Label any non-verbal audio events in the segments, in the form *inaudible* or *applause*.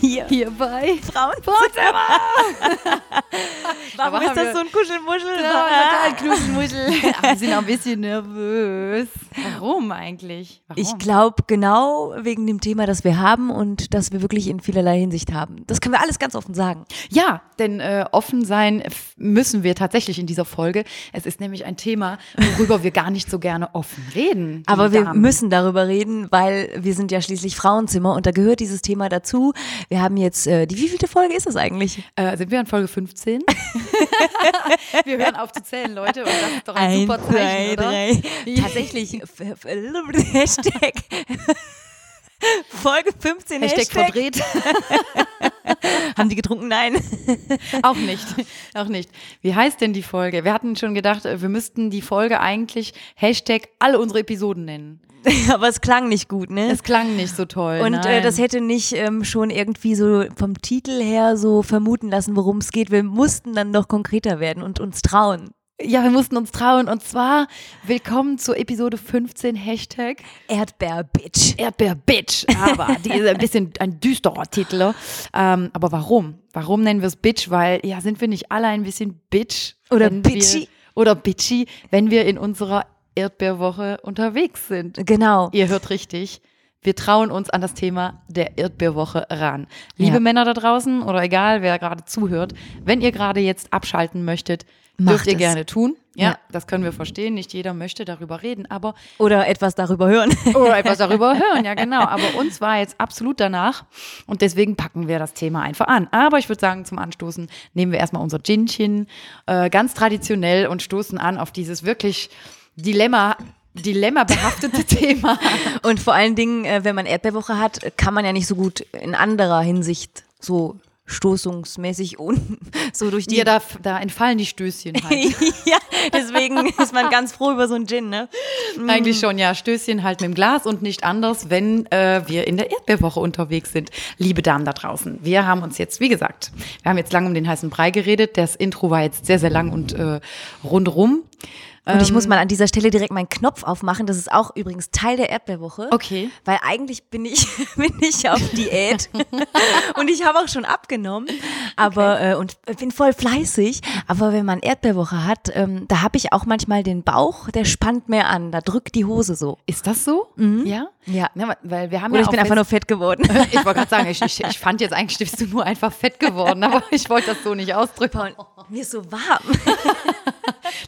Hier. Hier bei Frauenzimmer. *laughs* Warum ist das so ein Kuschelmuschel? Ja, total *laughs* Knuschelmuschel. Aber wir sind auch ein bisschen nervös. Warum eigentlich? Warum? Ich glaube genau wegen dem Thema, das wir haben und das wir wirklich in vielerlei Hinsicht haben. Das können wir alles ganz offen sagen. Ja, denn äh, offen sein müssen wir tatsächlich in dieser Folge. Es ist nämlich ein Thema, worüber wir gar nicht so gerne offen reden. Aber wir Damen. müssen darüber reden, weil wir sind ja schließlich Frauenzimmer und da gehört dieses Thema dazu. Wir haben jetzt, äh, die wievielte Folge ist das eigentlich? Äh, sind wir an Folge 15? *laughs* wir hören auf zu zählen, Leute, und das ist doch ein super Zeichen, oder? Tatsächlich, f- f- *laughs* Hashtag Folge 15 Hashtag, Hashtag, verdreht. *laughs* Haben die getrunken? Nein. auch nicht, auch nicht. Wie heißt denn die Folge? Wir hatten schon gedacht, äh, wir müssten die Folge eigentlich Hashtag alle unsere Episoden nennen. *laughs* Aber es klang nicht gut, ne? Es klang nicht so toll. Und äh, das hätte nicht ähm, schon irgendwie so vom Titel her so vermuten lassen, worum es geht. Wir mussten dann noch konkreter werden und uns trauen. Ja, wir mussten uns trauen. Und zwar willkommen zur Episode 15 Hashtag Erdbeer-Bitch. Erdbeer-Bitch. Aber die ist ein bisschen ein düsterer Titel. Ähm, aber warum? Warum nennen wir es Bitch? Weil, ja, sind wir nicht alle ein bisschen Bitch? Oder bitchy? Wir, oder bitchy, wenn wir in unserer Erdbeerwoche unterwegs sind. Genau. Ihr hört richtig. Wir trauen uns an das Thema der Erdbeerwoche ran. Liebe Ja. Männer da draußen oder egal, wer gerade zuhört, wenn ihr gerade jetzt abschalten möchtet, Macht dürft ihr es. gerne tun. Ja, Ja. das können wir verstehen. Nicht jeder möchte darüber reden, aber Oder etwas darüber hören. *laughs* oder etwas *laughs* darüber hören, ja genau. Aber uns war jetzt absolut danach und deswegen packen wir das Thema einfach an. Aber ich würde sagen, zum Anstoßen nehmen wir erstmal unser Ginchen, äh, ganz traditionell und stoßen an auf dieses wirklich Dilemma, dilemmabehaftete *laughs* Thema. Und vor allen Dingen, äh, wenn man Erdbeerwoche hat, kann man ja nicht so gut in anderer Hinsicht so stoßungsmäßig und *laughs* so durch die. Ja, da, da entfallen die Stößchen halt. *laughs* ja, deswegen *laughs* ist man ganz froh über so einen Gin, ne? Eigentlich schon, ja. Stößchen halt mit dem Glas und nicht anders, wenn äh, wir in der Erdbeerwoche unterwegs sind. Liebe Damen da draußen, wir haben uns jetzt, wie gesagt, wir haben jetzt lang um den heißen Brei geredet. Das Intro war jetzt sehr, sehr lang und äh, rundrum. Und ich muss mal an dieser Stelle direkt meinen Knopf aufmachen. Das ist auch übrigens Teil der Erdbeerwoche. Okay. Weil eigentlich bin ich, *laughs* bin ich auf Diät. *laughs* und ich habe auch schon abgenommen. Aber, äh, und bin voll fleißig. Aber wenn man Erdbeerwoche hat, ähm, da habe ich auch manchmal den Bauch, der spannt mehr an. Da drückt die Hose so. Ist das so? Ja? Ja. ja weil wir haben Oder ja ich bin einfach nur fett geworden. *laughs* ich wollte gerade sagen, ich, ich, ich fand jetzt eigentlich bist du nur einfach fett geworden, aber ich wollte das so nicht ausdrücken. Mir ist so warm.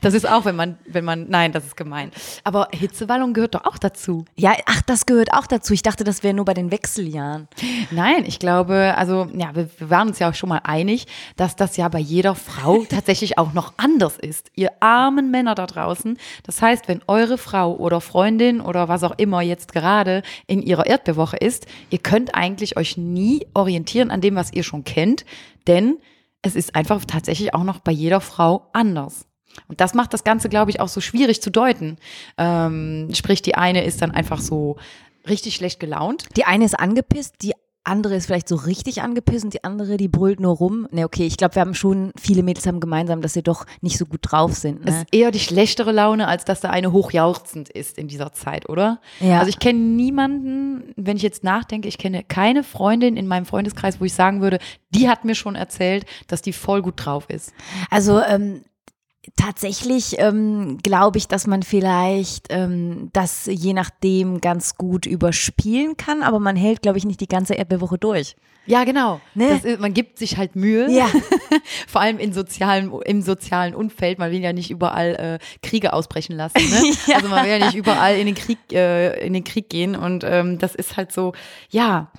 Das ist auch, wenn man, wenn man, nein, das ist gemein. Aber Hitzewallung gehört doch auch dazu. Ja, ach, das gehört auch dazu. Ich dachte, das wäre nur bei den Wechseljahren. Nein, ich glaube, also ja, wir, wir waren uns ja auch schon mal einig, dass das ja bei jeder Frau *laughs* tatsächlich auch noch anders ist. Ihr armen Männer da draußen. Das heißt, wenn eure Frau oder Freundin oder was auch immer jetzt gerade in ihrer Erdbeerwoche ist, ihr könnt eigentlich euch nie orientieren an dem, was ihr schon kennt, denn es ist einfach tatsächlich auch noch bei jeder Frau anders. Und das macht das Ganze, glaube ich, auch so schwierig zu deuten. Ähm, sprich, die eine ist dann einfach so richtig schlecht gelaunt. Die eine ist angepisst, die andere ist vielleicht so richtig angepisst und die andere, die brüllt nur rum. Ne, okay, ich glaube, wir haben schon, viele Mädels haben gemeinsam, dass sie doch nicht so gut drauf sind. Es Ne? ist eher die schlechtere Laune, als dass da eine hochjauchzend ist in dieser Zeit, oder? Ja. Also ich kenne niemanden, wenn ich jetzt nachdenke, ich kenne keine Freundin in meinem Freundeskreis, wo ich sagen würde, die hat mir schon erzählt, dass die voll gut drauf ist. Also ähm, tatsächlich ähm, glaube ich, dass man vielleicht ähm, das je nachdem ganz gut überspielen kann, aber man hält, glaube ich, nicht die ganze Erdbeerwoche durch. Ja, genau. Ne? Das ist, man gibt sich halt Mühe. Ja. *laughs* Vor allem in sozialen, im sozialen Umfeld. Man will ja nicht überall äh, Kriege ausbrechen lassen. Ne? *laughs* Ja. Also man will ja nicht überall in den Krieg, äh, in den Krieg gehen. Und ähm, das ist halt so, ja,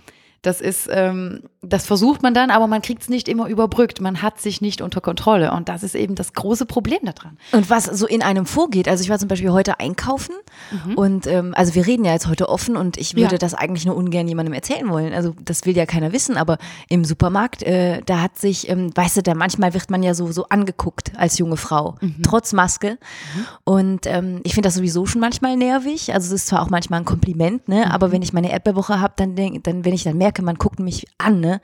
das ist, ähm, das versucht man dann, aber man kriegt es nicht immer überbrückt. Man hat sich nicht unter Kontrolle. Und das ist eben das große Problem daran. Und was so in einem vorgeht, also ich war zum Beispiel heute einkaufen und ähm, also wir reden ja jetzt heute offen und ich würde Ja. das eigentlich nur ungern jemandem erzählen wollen. Also das will ja keiner wissen, aber im Supermarkt, äh, da hat sich, ähm, weißt du, da manchmal wird man ja so, so angeguckt als junge Frau, trotz Maske. Und ähm, ich finde das sowieso schon manchmal nervig. Also es ist zwar auch manchmal ein Kompliment, ne, aber wenn ich meine Erdbeerwoche habe, dann, denk, dann, wenn ich dann merke, man guckt mich an, ne,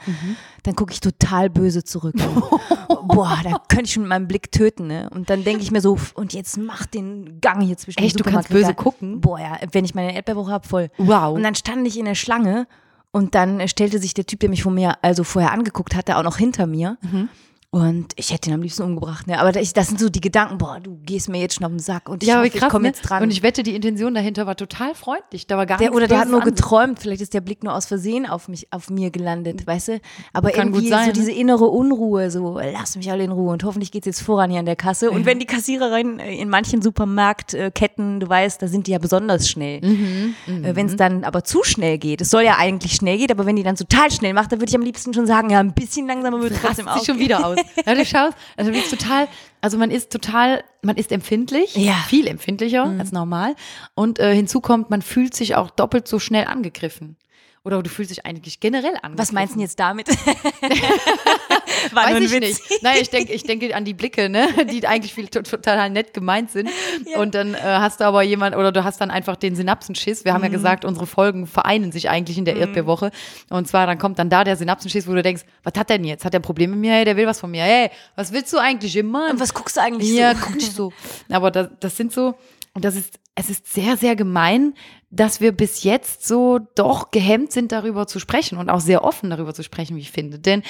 dann gucke ich total böse zurück. *laughs* Boah, da könnte ich schon mit meinem Blick töten, ne? Und dann denke ich mir so, und jetzt mach den Gang hier zwischen Echt, du kannst böse gucken? Boah, ja, wenn ich meine Erdbeerwoche habe, voll. Wow. Und dann stand ich in der Schlange Und dann stellte sich der Typ, der mich von mir also vorher angeguckt hatte, auch noch hinter mir. Mhm. Und ich hätte ihn am liebsten umgebracht. Ne? Aber das, das sind so die Gedanken, boah, du gehst mir jetzt schon auf den Sack und ich, Ja, hoffe, krass, ich komme ne? jetzt dran. Und ich wette, die Intention dahinter war total freundlich. Da war gar der, oder der hat nur geträumt, vielleicht ist der Blick nur aus Versehen auf mich, auf mir gelandet, weißt du? Aber Kann irgendwie sein, so ne? diese innere Unruhe, so lass mich alle in Ruhe und hoffentlich geht's jetzt voran hier an der Kasse. Und wenn die Kassiererin äh, in manchen Supermarktketten, du weißt, da sind die ja besonders schnell. Mhm, wenn es dann aber zu schnell geht, es soll ja eigentlich schnell gehen, aber wenn die dann total schnell macht, dann würde ich am liebsten schon sagen, ja, ein bisschen langsamer würde trotzdem auch. schon wieder aus. *laughs* Ja, du schaust, also du bist total, also man ist total, man ist empfindlich, Ja. viel empfindlicher Mhm. als normal. Und äh, hinzu kommt, man fühlt sich auch doppelt so schnell angegriffen. Oder du fühlst dich eigentlich generell angegriffen. Was meinst du denn jetzt damit? *laughs* War Weiß ich Witz. nicht. Nein, ich denke ich denke an die Blicke, ne? die eigentlich viel, to- total nett gemeint sind. Und dann äh, hast du aber jemand, oder du hast dann einfach den Synapsenschiss. Wir haben ja Mhm. gesagt, unsere Folgen vereinen sich eigentlich in der Erdbeerwoche. Und zwar, dann kommt dann da der Synapsenschiss, wo du denkst, was hat der denn jetzt? Hat der ein Problem mit mir? Hey, der will was von mir. Hey, was willst du eigentlich immer? Und was guckst du eigentlich Ja, so? guck dich so. Aber das, das sind so, das ist, es ist sehr, sehr gemein, dass wir bis jetzt so doch gehemmt sind, darüber zu sprechen und auch sehr offen darüber zu sprechen, wie ich finde. Denn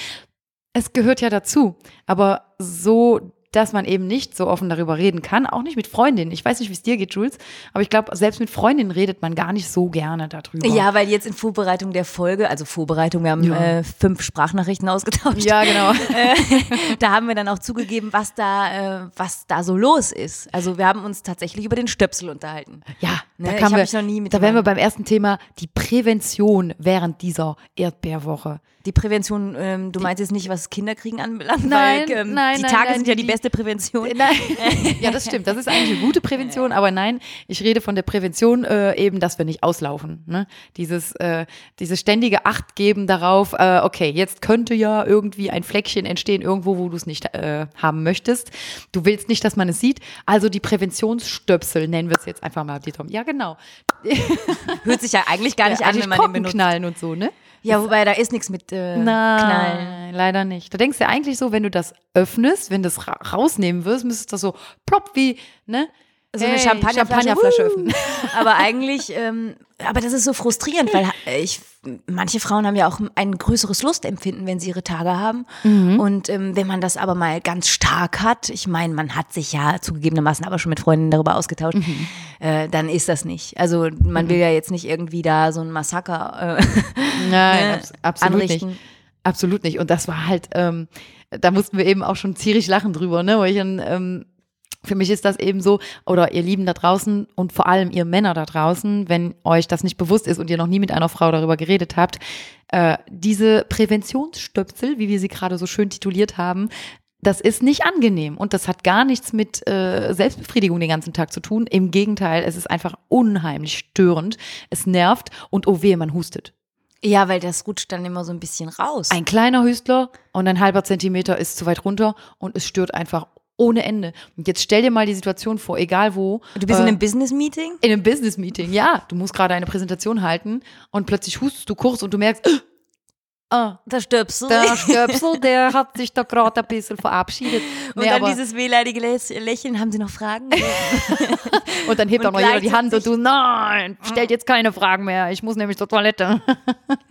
es gehört ja dazu. Aber so, dass man eben nicht so offen darüber reden kann, auch nicht mit Freundinnen. Ich weiß nicht, wie es dir geht, Jules, aber ich glaube, selbst mit Freundinnen redet man gar nicht so gerne darüber. Ja, weil jetzt in Vorbereitung der Folge, also Vorbereitung, wir haben Ja. äh, fünf Sprachnachrichten ausgetauscht. Ja, genau. *laughs* Da haben wir dann auch zugegeben, was da, äh, was da so los ist. Also wir haben uns tatsächlich über den Stöpsel unterhalten. Ja, Ne, da, kamen wir, da wären wir beim ersten Thema, die Prävention während dieser Erdbeerwoche. Die Prävention, ähm, du meinst jetzt nicht, was Kinderkriegen anbelangt, Nein, weil ähm, nein, die nein, Tage nein, sind ja die die- beste Prävention. Nein, ja, das stimmt. Das ist eigentlich eine gute Prävention, aber nein, ich rede von der Prävention äh, eben, dass wir nicht auslaufen. Ne? Dieses, äh, dieses ständige Acht geben darauf, äh, okay, jetzt könnte ja irgendwie ein Fleckchen entstehen, irgendwo, wo du es nicht äh, haben möchtest. Du willst nicht, dass man es sieht. Also die Präventionsstöpsel nennen wir es jetzt einfach mal, Dieter. Ja, genau. *laughs* Hört sich ja eigentlich gar nicht an, wenn man den benutzt. knallen und so, ne? Ja, wobei da ist nichts mit äh, Knallen. Nein, leider nicht. Da denkst du ja eigentlich so, wenn du das öffnest, wenn du das ra rausnehmen wirst, müsste das so plopp wie, ne? So eine Hey, Champagnerflasche, Champagnerflasche Wuh. öffnen. *laughs* Aber eigentlich, ähm, aber das ist so frustrierend, weil äh, ich, manche Frauen haben ja auch ein größeres Lustempfinden, wenn sie ihre Tage haben. Mhm. Und ähm, wenn man das aber mal ganz stark hat, ich meine, man hat sich ja zugegebenermaßen aber schon mit Freundinnen darüber ausgetauscht, Mhm. äh, dann ist das nicht. Also man will ja jetzt nicht irgendwie da so ein Massaker äh, *laughs* Nein, ne, abs absolut anrichten. nicht. Absolut nicht. Und das war halt, ähm, da mussten wir eben auch schon ziemlich lachen drüber, ne? Weil ich dann, ähm, für mich ist das eben so, oder ihr Lieben da draußen und vor allem ihr Männer da draußen, wenn euch das nicht bewusst ist und ihr noch nie mit einer Frau darüber geredet habt, äh, diese Präventionsstöpsel, wie wir sie gerade so schön tituliert haben, das ist nicht angenehm und das hat gar nichts mit äh, Selbstbefriedigung den ganzen Tag zu tun. Im Gegenteil, es ist einfach unheimlich störend. Es nervt und oh weh, man hustet. Ja, weil das rutscht dann immer so ein bisschen raus. Ein kleiner Hüstler und ein halber Zentimeter ist zu weit runter und es stört einfach ohne Ende. Und jetzt stell dir mal die Situation vor, egal wo. du bist äh, in einem Business-Meeting? in einem Business-Meeting, ja. Du musst gerade eine Präsentation halten und plötzlich hustest du kurz und du merkst, ah, stirbst du. der Stöpsel, der hat sich da gerade ein bisschen verabschiedet. Und Nee, dann dieses wehleidige Lä- Lächeln. Haben Sie noch Fragen? *laughs* Und dann hebt Und auch noch jeder die Hand und du, nein, stellt jetzt keine Fragen mehr, ich muss nämlich zur Toilette.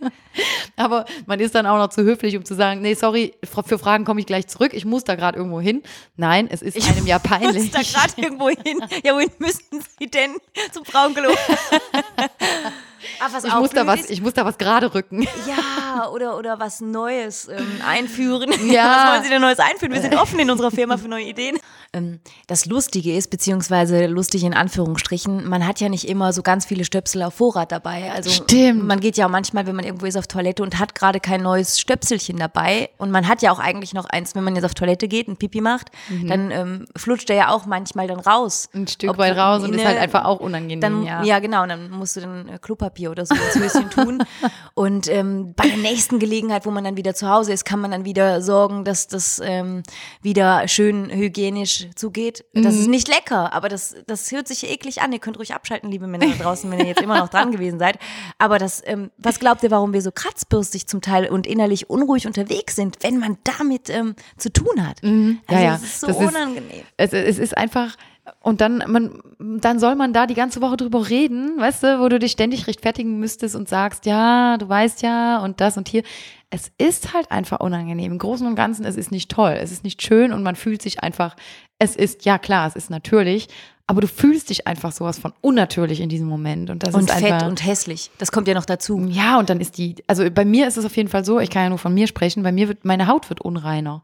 *laughs* Aber man ist dann auch noch zu höflich, um zu sagen, nee, sorry, für Fragen komme ich gleich zurück, ich muss da gerade irgendwo hin. Nein, es ist einem ja peinlich. da gerade irgendwo hin. Ja, wohin müssen Sie denn? Zum Frauenklo. *laughs* Ach, was Ich muss, da was, ich muss da was gerade rücken. Ja, oder, oder was Neues ähm, einführen. Ja. *laughs* Was wollen Sie denn Neues einführen? Wir sind offen in unserer Firma für neue Ideen. Ähm, das Lustige ist, beziehungsweise lustig in Anführungsstrichen, man hat ja nicht immer so ganz viele Stöpsel auf Vorrat dabei. Also Stimmt. man geht ja auch manchmal, wenn man irgendwo ist auf Toilette und hat gerade kein neues Stöpselchen dabei. Und man hat ja auch eigentlich noch eins, wenn man jetzt auf Toilette geht und Pipi macht, dann ähm, flutscht der ja auch manchmal dann raus. Mhm. Ein Stück Ob weit raus und ist halt einfach auch unangenehm. dann, ja. ja. genau, und dann musst du dann äh, Klopapier oder so ins Höschen tun. *laughs* Und ähm, bei der nächsten Gelegenheit, wo man dann wieder zu Hause ist, kann man dann wieder sorgen, dass das ähm, wieder schön hygienisch zugeht. Das Mhm. ist nicht lecker, aber das, das hört sich eklig an. Ihr könnt ruhig abschalten, liebe Männer da draußen, wenn ihr jetzt immer noch dran gewesen seid. Aber das, ähm, was glaubt ihr, warum wir so kratzbürstig zum Teil und innerlich unruhig unterwegs sind, wenn man damit ähm, zu tun hat? Ja, Also ja. es ist so Das ist- unangenehm. Es, es ist einfach, Und dann, man, dann soll man da die ganze Woche drüber reden, weißt du, wo du dich ständig rechtfertigen müsstest und sagst, ja, du weißt ja und das und hier. Es ist halt einfach unangenehm. Im Großen und Ganzen, es ist nicht toll, es ist nicht schön und man fühlt sich einfach, es ist, ja klar, es ist natürlich, aber du fühlst dich einfach sowas von unnatürlich in diesem Moment. Und das Und ist fett einfach, und hässlich. Das kommt ja noch dazu. ja, und dann ist die, also bei mir ist es auf jeden Fall so, ich kann ja nur von mir sprechen, bei mir wird, meine Haut wird unreiner.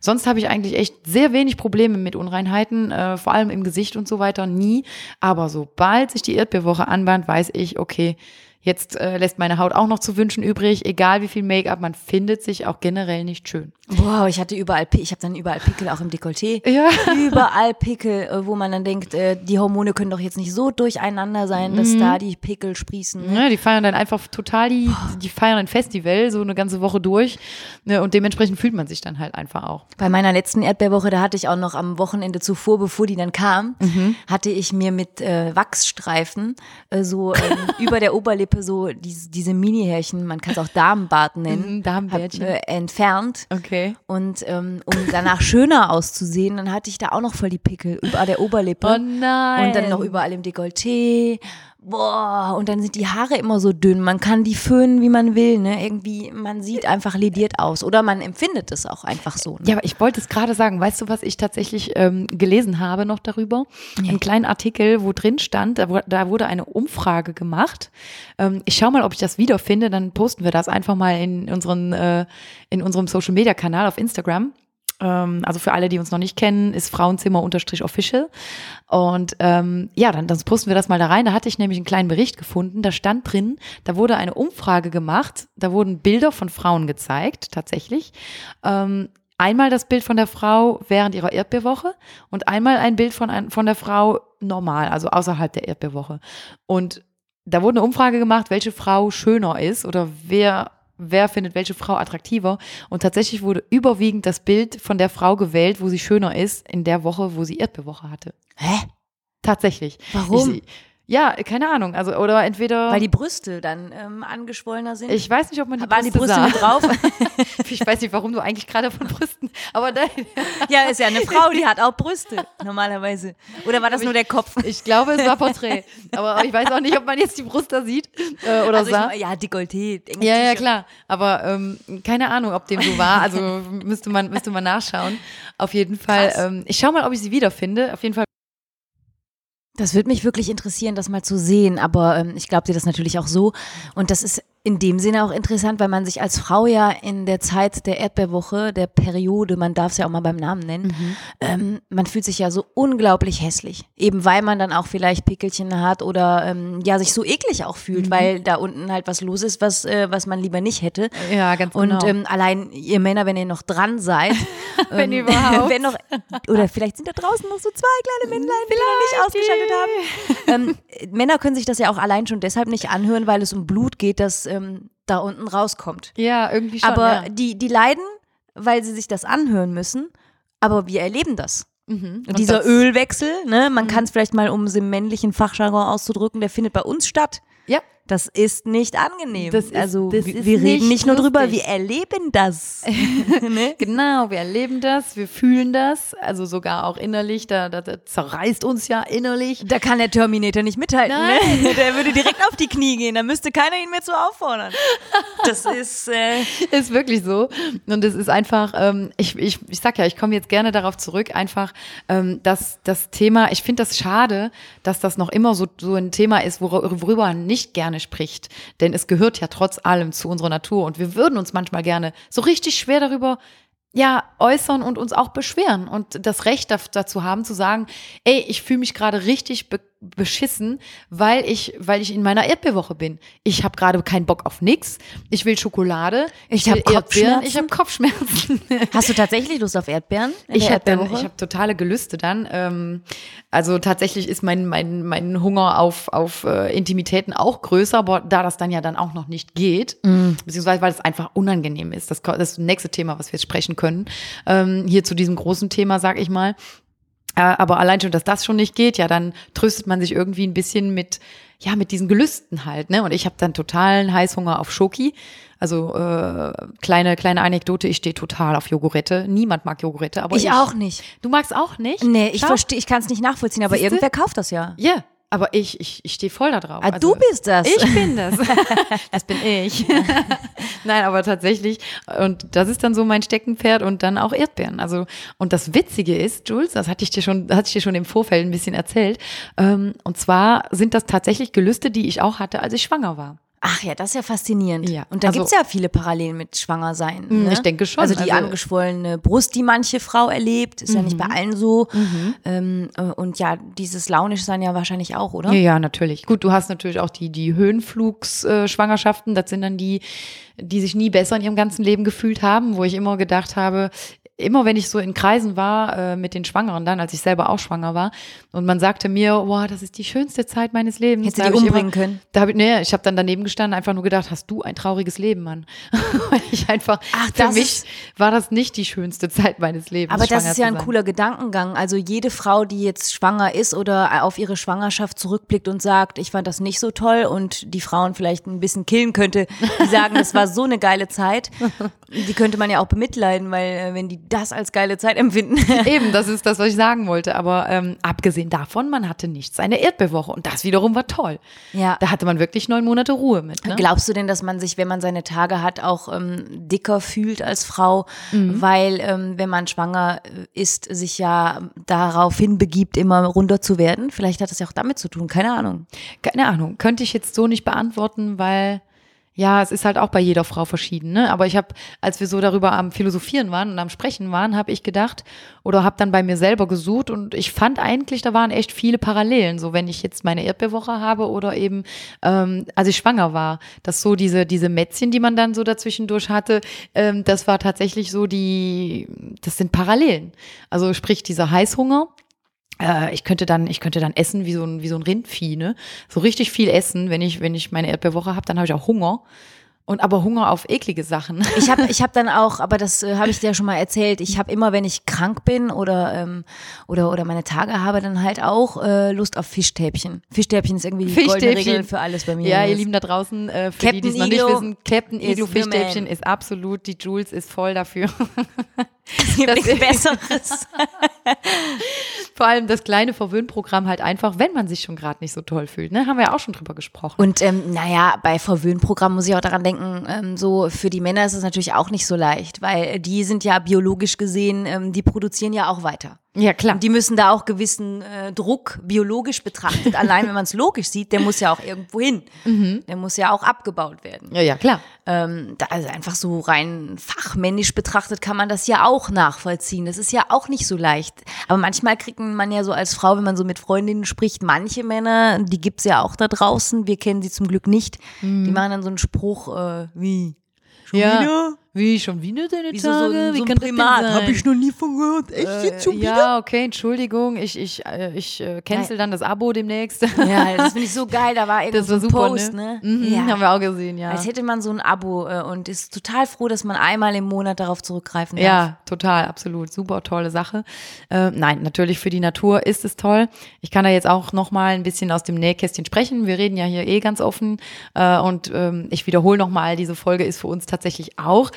Sonst habe ich eigentlich echt sehr wenig Probleme mit Unreinheiten, äh, vor allem im Gesicht und so weiter, nie. Aber sobald sich die Erdbeerwoche anbahnt, weiß ich, okay, jetzt äh, lässt meine Haut auch noch zu wünschen übrig, egal wie viel Make-up, man findet sich auch generell nicht schön. Wow, ich hatte überall, ich habe dann überall Pickel, auch im Dekolleté. *laughs* Ja. Überall Pickel, äh, wo man dann denkt, äh, die Hormone können doch jetzt nicht so durcheinander sein, Mhm. dass da die Pickel sprießen. Ja, die feiern dann einfach total die, die feiern ein Festival so eine ganze Woche durch ne, und dementsprechend fühlt man sich dann halt einfach auch. Bei meiner letzten Erdbeerwoche, da hatte ich auch noch am Wochenende zuvor, bevor die dann kam, Mhm. hatte ich mir mit äh, Wachsstreifen äh, so ähm, *laughs* über der Oberlippe so diese, diese Mini-Härchen, man kann es auch Damenbart *laughs* nennen, Mhm, Damenbärtchen. hab, äh, entfernt. Okay. Und ähm, um danach schöner auszusehen, dann hatte ich da auch noch voll die Pickel über der Oberlippe. Oh nein. Und dann noch überall im Dekolleté. Boah, und dann sind die Haare immer so dünn. Man kann die föhnen, wie man will. Ne? Irgendwie, man sieht einfach lediert aus. Oder man empfindet es auch einfach so. Ne? Ja, aber ich wollte es gerade sagen. Weißt du, was ich tatsächlich ähm, gelesen habe noch darüber? Einen kleinen Artikel, wo drin stand, da, da wurde eine Umfrage gemacht. Ähm, ich schaue mal, ob ich das wiederfinde. Dann posten wir das einfach mal in, unseren, äh, in unserem Social Media Kanal auf Instagram. Ähm, also für alle, die uns noch nicht kennen, ist Frauenzimmer-official. Und ähm, ja, dann, dann posten wir das mal da rein. Da hatte ich nämlich einen kleinen Bericht gefunden. Da stand drin, da wurde eine Umfrage gemacht. Da wurden Bilder von Frauen gezeigt, tatsächlich. Ähm, einmal das Bild von der Frau während ihrer Erdbeerwoche und einmal ein Bild von, ein, von der Frau normal, also außerhalb der Erdbeerwoche. Und da wurde eine Umfrage gemacht, welche Frau schöner ist oder wer, wer findet welche Frau attraktiver. Und tatsächlich wurde überwiegend das Bild von der Frau gewählt, wo sie schöner ist, in der Woche, wo sie Erdbeerwoche hatte. Hä? Tatsächlich. Warum? Ich, ja, keine Ahnung. Also, oder entweder. Weil die Brüste dann ähm, angeschwollener sind. ich weiß nicht, ob man die Waren die Brüste Brüste sah. mit drauf? *laughs* Ich weiß nicht, warum du eigentlich gerade von Brüsten. Aber nein. ja, ist ja eine Frau, die hat auch Brüste, normalerweise. Oder war das nur der Kopf? Ich glaube, es war Porträt. Aber ich weiß auch nicht, ob man jetzt die Brust da sieht äh, oder Also ich, sah. mein- ja, Dekolleté. Ja, ja, klar. Aber ähm, keine Ahnung, ob dem so war. Also *laughs* müsste man, müsste man nachschauen. Auf jeden Fall. Ähm, ich schaue mal, ob ich sie wiederfinde. Auf jeden Fall. Das würde mich wirklich interessieren, das mal zu sehen. Aber ähm, ich glaube dir das natürlich auch so. Und das ist in dem Sinne auch interessant, weil man sich als Frau ja in der Zeit der Erdbeerwoche, der Periode, man darf es ja auch mal beim Namen nennen, ähm, man fühlt sich ja so unglaublich hässlich. Eben weil man dann auch vielleicht Pickelchen hat oder ähm, ja sich so eklig auch fühlt, weil da unten halt was los ist, was, äh, was man lieber nicht hätte. Ja, ganz Und genau. ähm, allein ihr Männer, wenn ihr noch dran seid, *laughs* Wenn ähm, überhaupt. *laughs* wenn noch, oder vielleicht sind da draußen noch so zwei kleine Männlein, die noch nicht ausgeschaltet haben. *laughs* ähm, Männer können sich das ja auch allein schon deshalb nicht anhören, weil es um Blut geht, das ähm, da unten rauskommt. ja, irgendwie schon. aber ja. die, die leiden, weil sie sich das anhören müssen, aber wir erleben das. Mhm. Und dieser das- Ölwechsel, ne, man kann es vielleicht mal, um es im männlichen Fachjargon auszudrücken, der findet bei uns statt. Ja. Das ist nicht angenehm. Ist- also wir, wir reden nicht nur drüber, wir erleben das. *laughs* ne? Genau, wir erleben das, wir fühlen das, also sogar auch innerlich, da, da, da zerreißt uns ja innerlich. Da kann der Terminator nicht mithalten. Nein. Ne? *laughs* Der würde direkt auf die Knie gehen. Da müsste keiner ihn mehr zu auffordern. Das *laughs* ist. Äh, Ist wirklich so. Und es ist einfach, ähm, ich, ich, ich sag ja, ich komme jetzt gerne darauf zurück, einfach, ähm, dass das Thema, ich finde das schade, dass das noch immer so, so ein Thema ist, wor- worüber man nicht gerne spricht. Denn es gehört ja trotz allem zu unserer Natur. Und wir würden uns manchmal gerne so richtig schwer darüber ja, äußern und uns auch beschweren und das Recht dazu haben zu sagen, ey, ich fühle mich gerade richtig be beschissen, weil ich, weil ich in meiner Erdbeerwoche bin. Ich habe gerade keinen Bock auf nix. Ich will Schokolade. Ich will hab Erdbeeren, Kopfschmerzen. Ich habe Kopfschmerzen. *laughs* hast du tatsächlich Lust auf Erdbeeren? Ich habe ich habe totale Gelüste dann. Ähm, also tatsächlich ist mein mein mein Hunger auf auf äh, Intimitäten auch größer, aber da das dann ja dann auch noch nicht geht, Mm. beziehungsweise weil es einfach unangenehm ist. Das, das nächste Thema, was wir jetzt sprechen können. Ähm, hier zu diesem großen Thema, sag ich mal. Äh, aber allein schon, dass das schon nicht geht, ja, dann tröstet man sich irgendwie ein bisschen mit, ja, mit diesen Gelüsten halt, ne? Und ich habe dann totalen Heißhunger auf Schoki. Also äh, kleine kleine Anekdote, ich stehe total auf Jogurette. Niemand mag Jogurette, aber ich, Ich auch nicht. Du magst auch nicht? Nee, ich verstehe, ich kann es nicht nachvollziehen, aber Siehste? irgendwer kauft das ja. Ja, aber ich ich ich stehe voll da drauf. Ah, du bist das. Ich bin das. *laughs* das bin ich. *laughs* Nein, aber tatsächlich. Und das ist dann so mein Steckenpferd und dann auch Erdbeeren. Also, und das Witzige ist, Jules, das hatte ich dir schon, hatte ich dir schon im Vorfeld ein bisschen erzählt. Ähm, und zwar sind das tatsächlich Gelüste, die ich auch hatte, als ich schwanger war. Ach ja, das ist ja faszinierend. Ja, Und da also- gibt's ja viele Parallelen mit Schwangersein. Mm, Ne? ich denke schon. Also die Also- angeschwollene Brust, die manche Frau erlebt, ist ja nicht bei Mhm. allen so. Ähm, äh, und ja, dieses Launischsein ja wahrscheinlich auch, oder? Ja, ja, natürlich. Gut, du hast natürlich auch die, die Höhenflugsschwangerschaften. Das sind dann die, die sich nie besser in ihrem ganzen Leben gefühlt haben, wo ich immer gedacht habe, immer wenn ich so in Kreisen war äh, mit den Schwangeren dann, als ich selber auch schwanger war, und man sagte mir, wow, das ist die schönste Zeit meines Lebens. Hättest du die umbringen können? Da hab ich, nee, ich habe dann daneben gestanden, einfach nur gedacht, hast du ein trauriges Leben, Mann. *laughs* Weil ich einfach, Ach, für mich ist- war das nicht die schönste Zeit meines Lebens. Aber das ist ja ein cooler Gedankengang. Also jede Frau, die jetzt schwanger ist oder auf ihre Schwangerschaft zurückblickt und sagt, ich fand das nicht so toll und die Frauen vielleicht ein bisschen killen könnte, die sagen, das war so eine geile Zeit, *laughs* die könnte man ja auch bemitleiden, weil äh, wenn die das als geile Zeit empfinden. *laughs* Eben, das ist das, was ich sagen wollte. Aber ähm, abgesehen davon, man hatte nichts. Eine Erdbeerwoche. Und das wiederum war toll. Ja. Da hatte man wirklich neun Monate Ruhe mit. Ne? Glaubst du denn, dass man sich, wenn man seine Tage hat, auch ähm, dicker fühlt als Frau, Mhm. weil ähm, wenn man schwanger äh, ist, sich ja darauf hinbegibt, immer runder zu werden? Vielleicht hat das ja auch damit zu tun, keine Ahnung. Keine Ahnung. Könnte ich jetzt so nicht beantworten, weil. Ja, es ist halt auch bei jeder Frau verschieden, ne? Aber ich habe, als wir so darüber am Philosophieren waren und am Sprechen waren, habe ich gedacht oder habe dann bei mir selber gesucht und ich fand eigentlich, da waren echt viele Parallelen. So, wenn ich jetzt meine Erdbeerwoche habe oder eben, ähm, als ich schwanger war, dass so diese diese Mätzchen, die man dann so dazwischendurch hatte, ähm, das war tatsächlich so die, das sind Parallelen. Also sprich dieser Heißhunger, äh, ich könnte dann, ich könnte dann essen wie so ein, wie so ein Rindvieh, ne? So richtig viel essen, wenn ich, wenn ich meine Erdbeerwoche habe, dann habe ich auch Hunger. Und aber Hunger auf eklige Sachen. *laughs* Ich habe ich hab dann auch, aber das äh, habe ich dir ja schon mal erzählt, ich habe immer, wenn ich krank bin oder, ähm, oder, oder meine Tage habe, dann halt auch äh, Lust auf Fischstäbchen. Fischstäbchen ist irgendwie die goldene Fischstäbchen. Regel für alles bei mir. Ja, ihr Lieben da draußen, äh, für die, die es Captain noch nicht wissen, Captain Iglo Fischstäbchen ist absolut, die Jules ist voll dafür. *laughs* Es gibt das- nichts Besseres. *laughs* Vor allem das kleine Verwöhnprogramm halt einfach, wenn man sich schon gerade nicht so toll fühlt, ne? Haben wir ja auch schon drüber gesprochen. Und ähm, naja, bei Verwöhnprogramm muss ich auch daran denken, ähm, so für die Männer ist es natürlich auch nicht so leicht, weil die sind ja biologisch gesehen, ähm, die produzieren ja auch weiter. Ja, klar. Und die müssen da auch gewissen äh, Druck biologisch betrachtet. Allein wenn man es logisch sieht, der muss ja auch irgendwo hin. Mhm. Der muss ja auch abgebaut werden. ja, ja, klar. Ähm, da, also einfach so rein fachmännisch betrachtet kann man das ja auch nachvollziehen. Das ist ja auch nicht so leicht. Aber manchmal kriegt man ja so als Frau, wenn man so mit Freundinnen spricht, manche Männer, die gibt's ja auch da draußen, wir kennen sie zum Glück nicht, die machen dann so einen Spruch äh, wie Schon Mhm. Ja. wieder? Wie, schon wieder deine Wie so, so, Tage? ein- Wie so ein Primat. sein? Hab ich noch nie von gehört. Echt Äh, jetzt schon wieder? ja, okay, Entschuldigung, ich, ich, äh, ich äh, cancel dann das Abo demnächst. Ja, das finde ich so *laughs* geil. Da war war so ein super, Post, ne? ne? Mhm, Ja. Haben wir auch gesehen, ja. Als hätte man so ein Abo äh, und ist total froh, dass man einmal im Monat darauf zurückgreifen darf. Ja, total, absolut. Super tolle Sache. Äh, nein, natürlich für die Natur ist es toll. Ich kann da jetzt auch noch mal ein bisschen aus dem Nähkästchen sprechen. Wir reden ja hier eh ganz offen äh, und ähm, ich wiederhole noch mal, diese Folge ist für uns tatsächlich auch.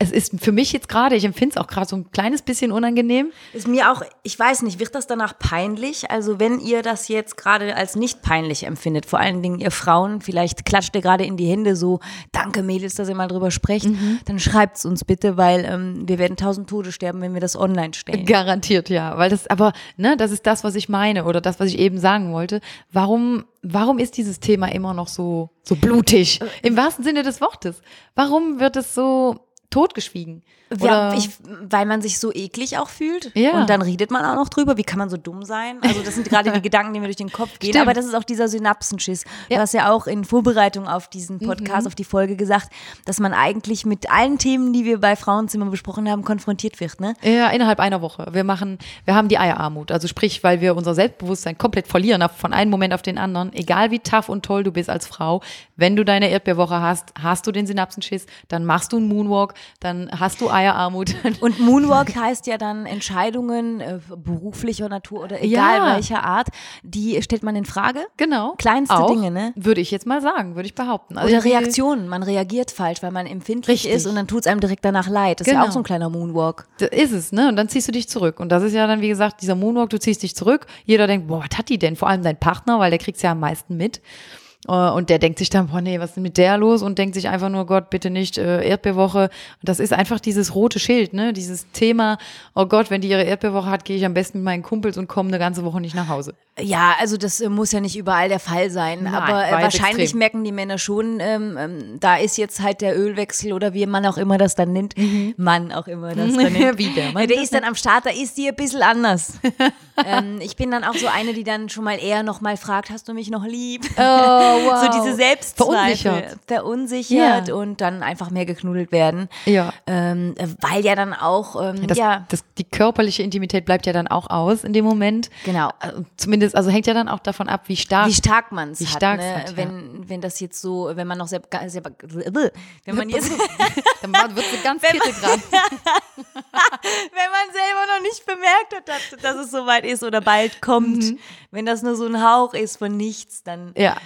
Es ist für mich jetzt gerade, ich empfinde es auch gerade so ein kleines bisschen unangenehm. Ist mir auch, ich weiß nicht, wird das danach peinlich? Also wenn ihr das jetzt gerade als nicht peinlich empfindet, vor allen Dingen ihr Frauen, vielleicht klatscht ihr gerade in die Hände so, danke Mädels, dass ihr mal drüber sprecht, Mhm. dann schreibt's uns bitte, weil ähm, wir werden tausend Tode sterben, wenn wir das online stellen. Garantiert, ja. Weil das, aber, ne, das ist das, was ich meine oder das, was ich eben sagen wollte. Warum, warum ist dieses Thema immer noch so, so blutig? Im wahrsten Sinne des Wortes. Warum wird es so totgeschwiegen? Ja, ich, weil man sich so eklig auch fühlt. Ja. Und dann redet man auch noch drüber. Wie kann man so dumm sein? Also, das sind gerade die *laughs* Gedanken, die mir durch den Kopf gehen. Stimmt. Aber das ist auch dieser Synapsenschiss. Du Ja. Mhm. hast ja auch in Vorbereitung auf diesen Podcast, auf die Folge gesagt, dass man eigentlich mit allen Themen, die wir bei Frauenzimmer besprochen haben, konfrontiert wird, ne? Ja, innerhalb einer Woche. Wir machen, wir haben die Eierarmut. Also sprich, weil wir unser Selbstbewusstsein komplett verlieren von einem Moment auf den anderen. Egal wie tough und toll du bist als Frau, wenn du deine Erdbeerwoche hast, hast du den Synapsenschiss, dann machst du einen Moonwalk dann hast du Eierarmut. *laughs* Und Moonwalk heißt ja dann Entscheidungen äh, beruflicher Natur oder egal Ja. welcher Art, die stellt man in Frage. Genau. Kleinste Auch, Dinge, ne? Würde ich jetzt mal sagen, würde ich behaupten. Also Oder Reaktionen. Man reagiert falsch, weil man empfindlich Richtig. ist und dann tut es einem direkt danach leid. Das ist ja Genau. auch so ein kleiner Moonwalk. Das ist es, ne? Und dann ziehst du dich zurück. Und das ist ja dann, wie gesagt, dieser Moonwalk, du ziehst dich zurück. Jeder denkt, boah, was hat die denn? Vor allem dein Partner, weil der kriegt's ja am meisten mit. Äh, Und der denkt sich dann, boah, nee, was ist denn mit der los? Und denkt sich einfach nur, Gott, bitte nicht äh, Erdbeerwoche. Und das ist einfach dieses rote Schild, ne? Dieses Thema, oh Gott, wenn die ihre Erdbeerwoche hat, gehe ich am besten mit meinen Kumpels und komme eine ganze Woche nicht nach Hause. Ja, also das äh, muss ja nicht überall der Fall sein. Nein, aber äh, wahrscheinlich extrem. merken die Männer schon, ähm, ähm, da ist jetzt halt der Ölwechsel oder wie man auch immer das dann nennt. Mann auch immer das dann nennt. *laughs* Wie der Mann der ist dann am Start, da ist die ein bisschen anders. *laughs* ähm, ich bin dann auch so eine, die dann schon mal eher noch mal fragt, hast du mich noch lieb? Oh, wow. So diese Selbstzweifel. Verunsichert. Verunsichert Ja. und dann einfach mehr geknuddelt werden. Ja. Ähm, weil ja dann auch, ähm, Das, ja, das, die körperliche Intimität bleibt ja dann auch aus in dem Moment. genau. Äh, Zumindest, also hängt ja dann auch davon ab, wie stark. wie stark man es Wie hat, ne? hat, ja. wenn, wenn das jetzt so, wenn man noch sehr, sehr wenn man jetzt, *laughs* dann wird sie ganz kittelgrad. *laughs* wenn man selber noch nicht bemerkt hat, dass, dass es soweit ist oder bald kommt, wenn das nur so ein Hauch ist von nichts, dann, Ja.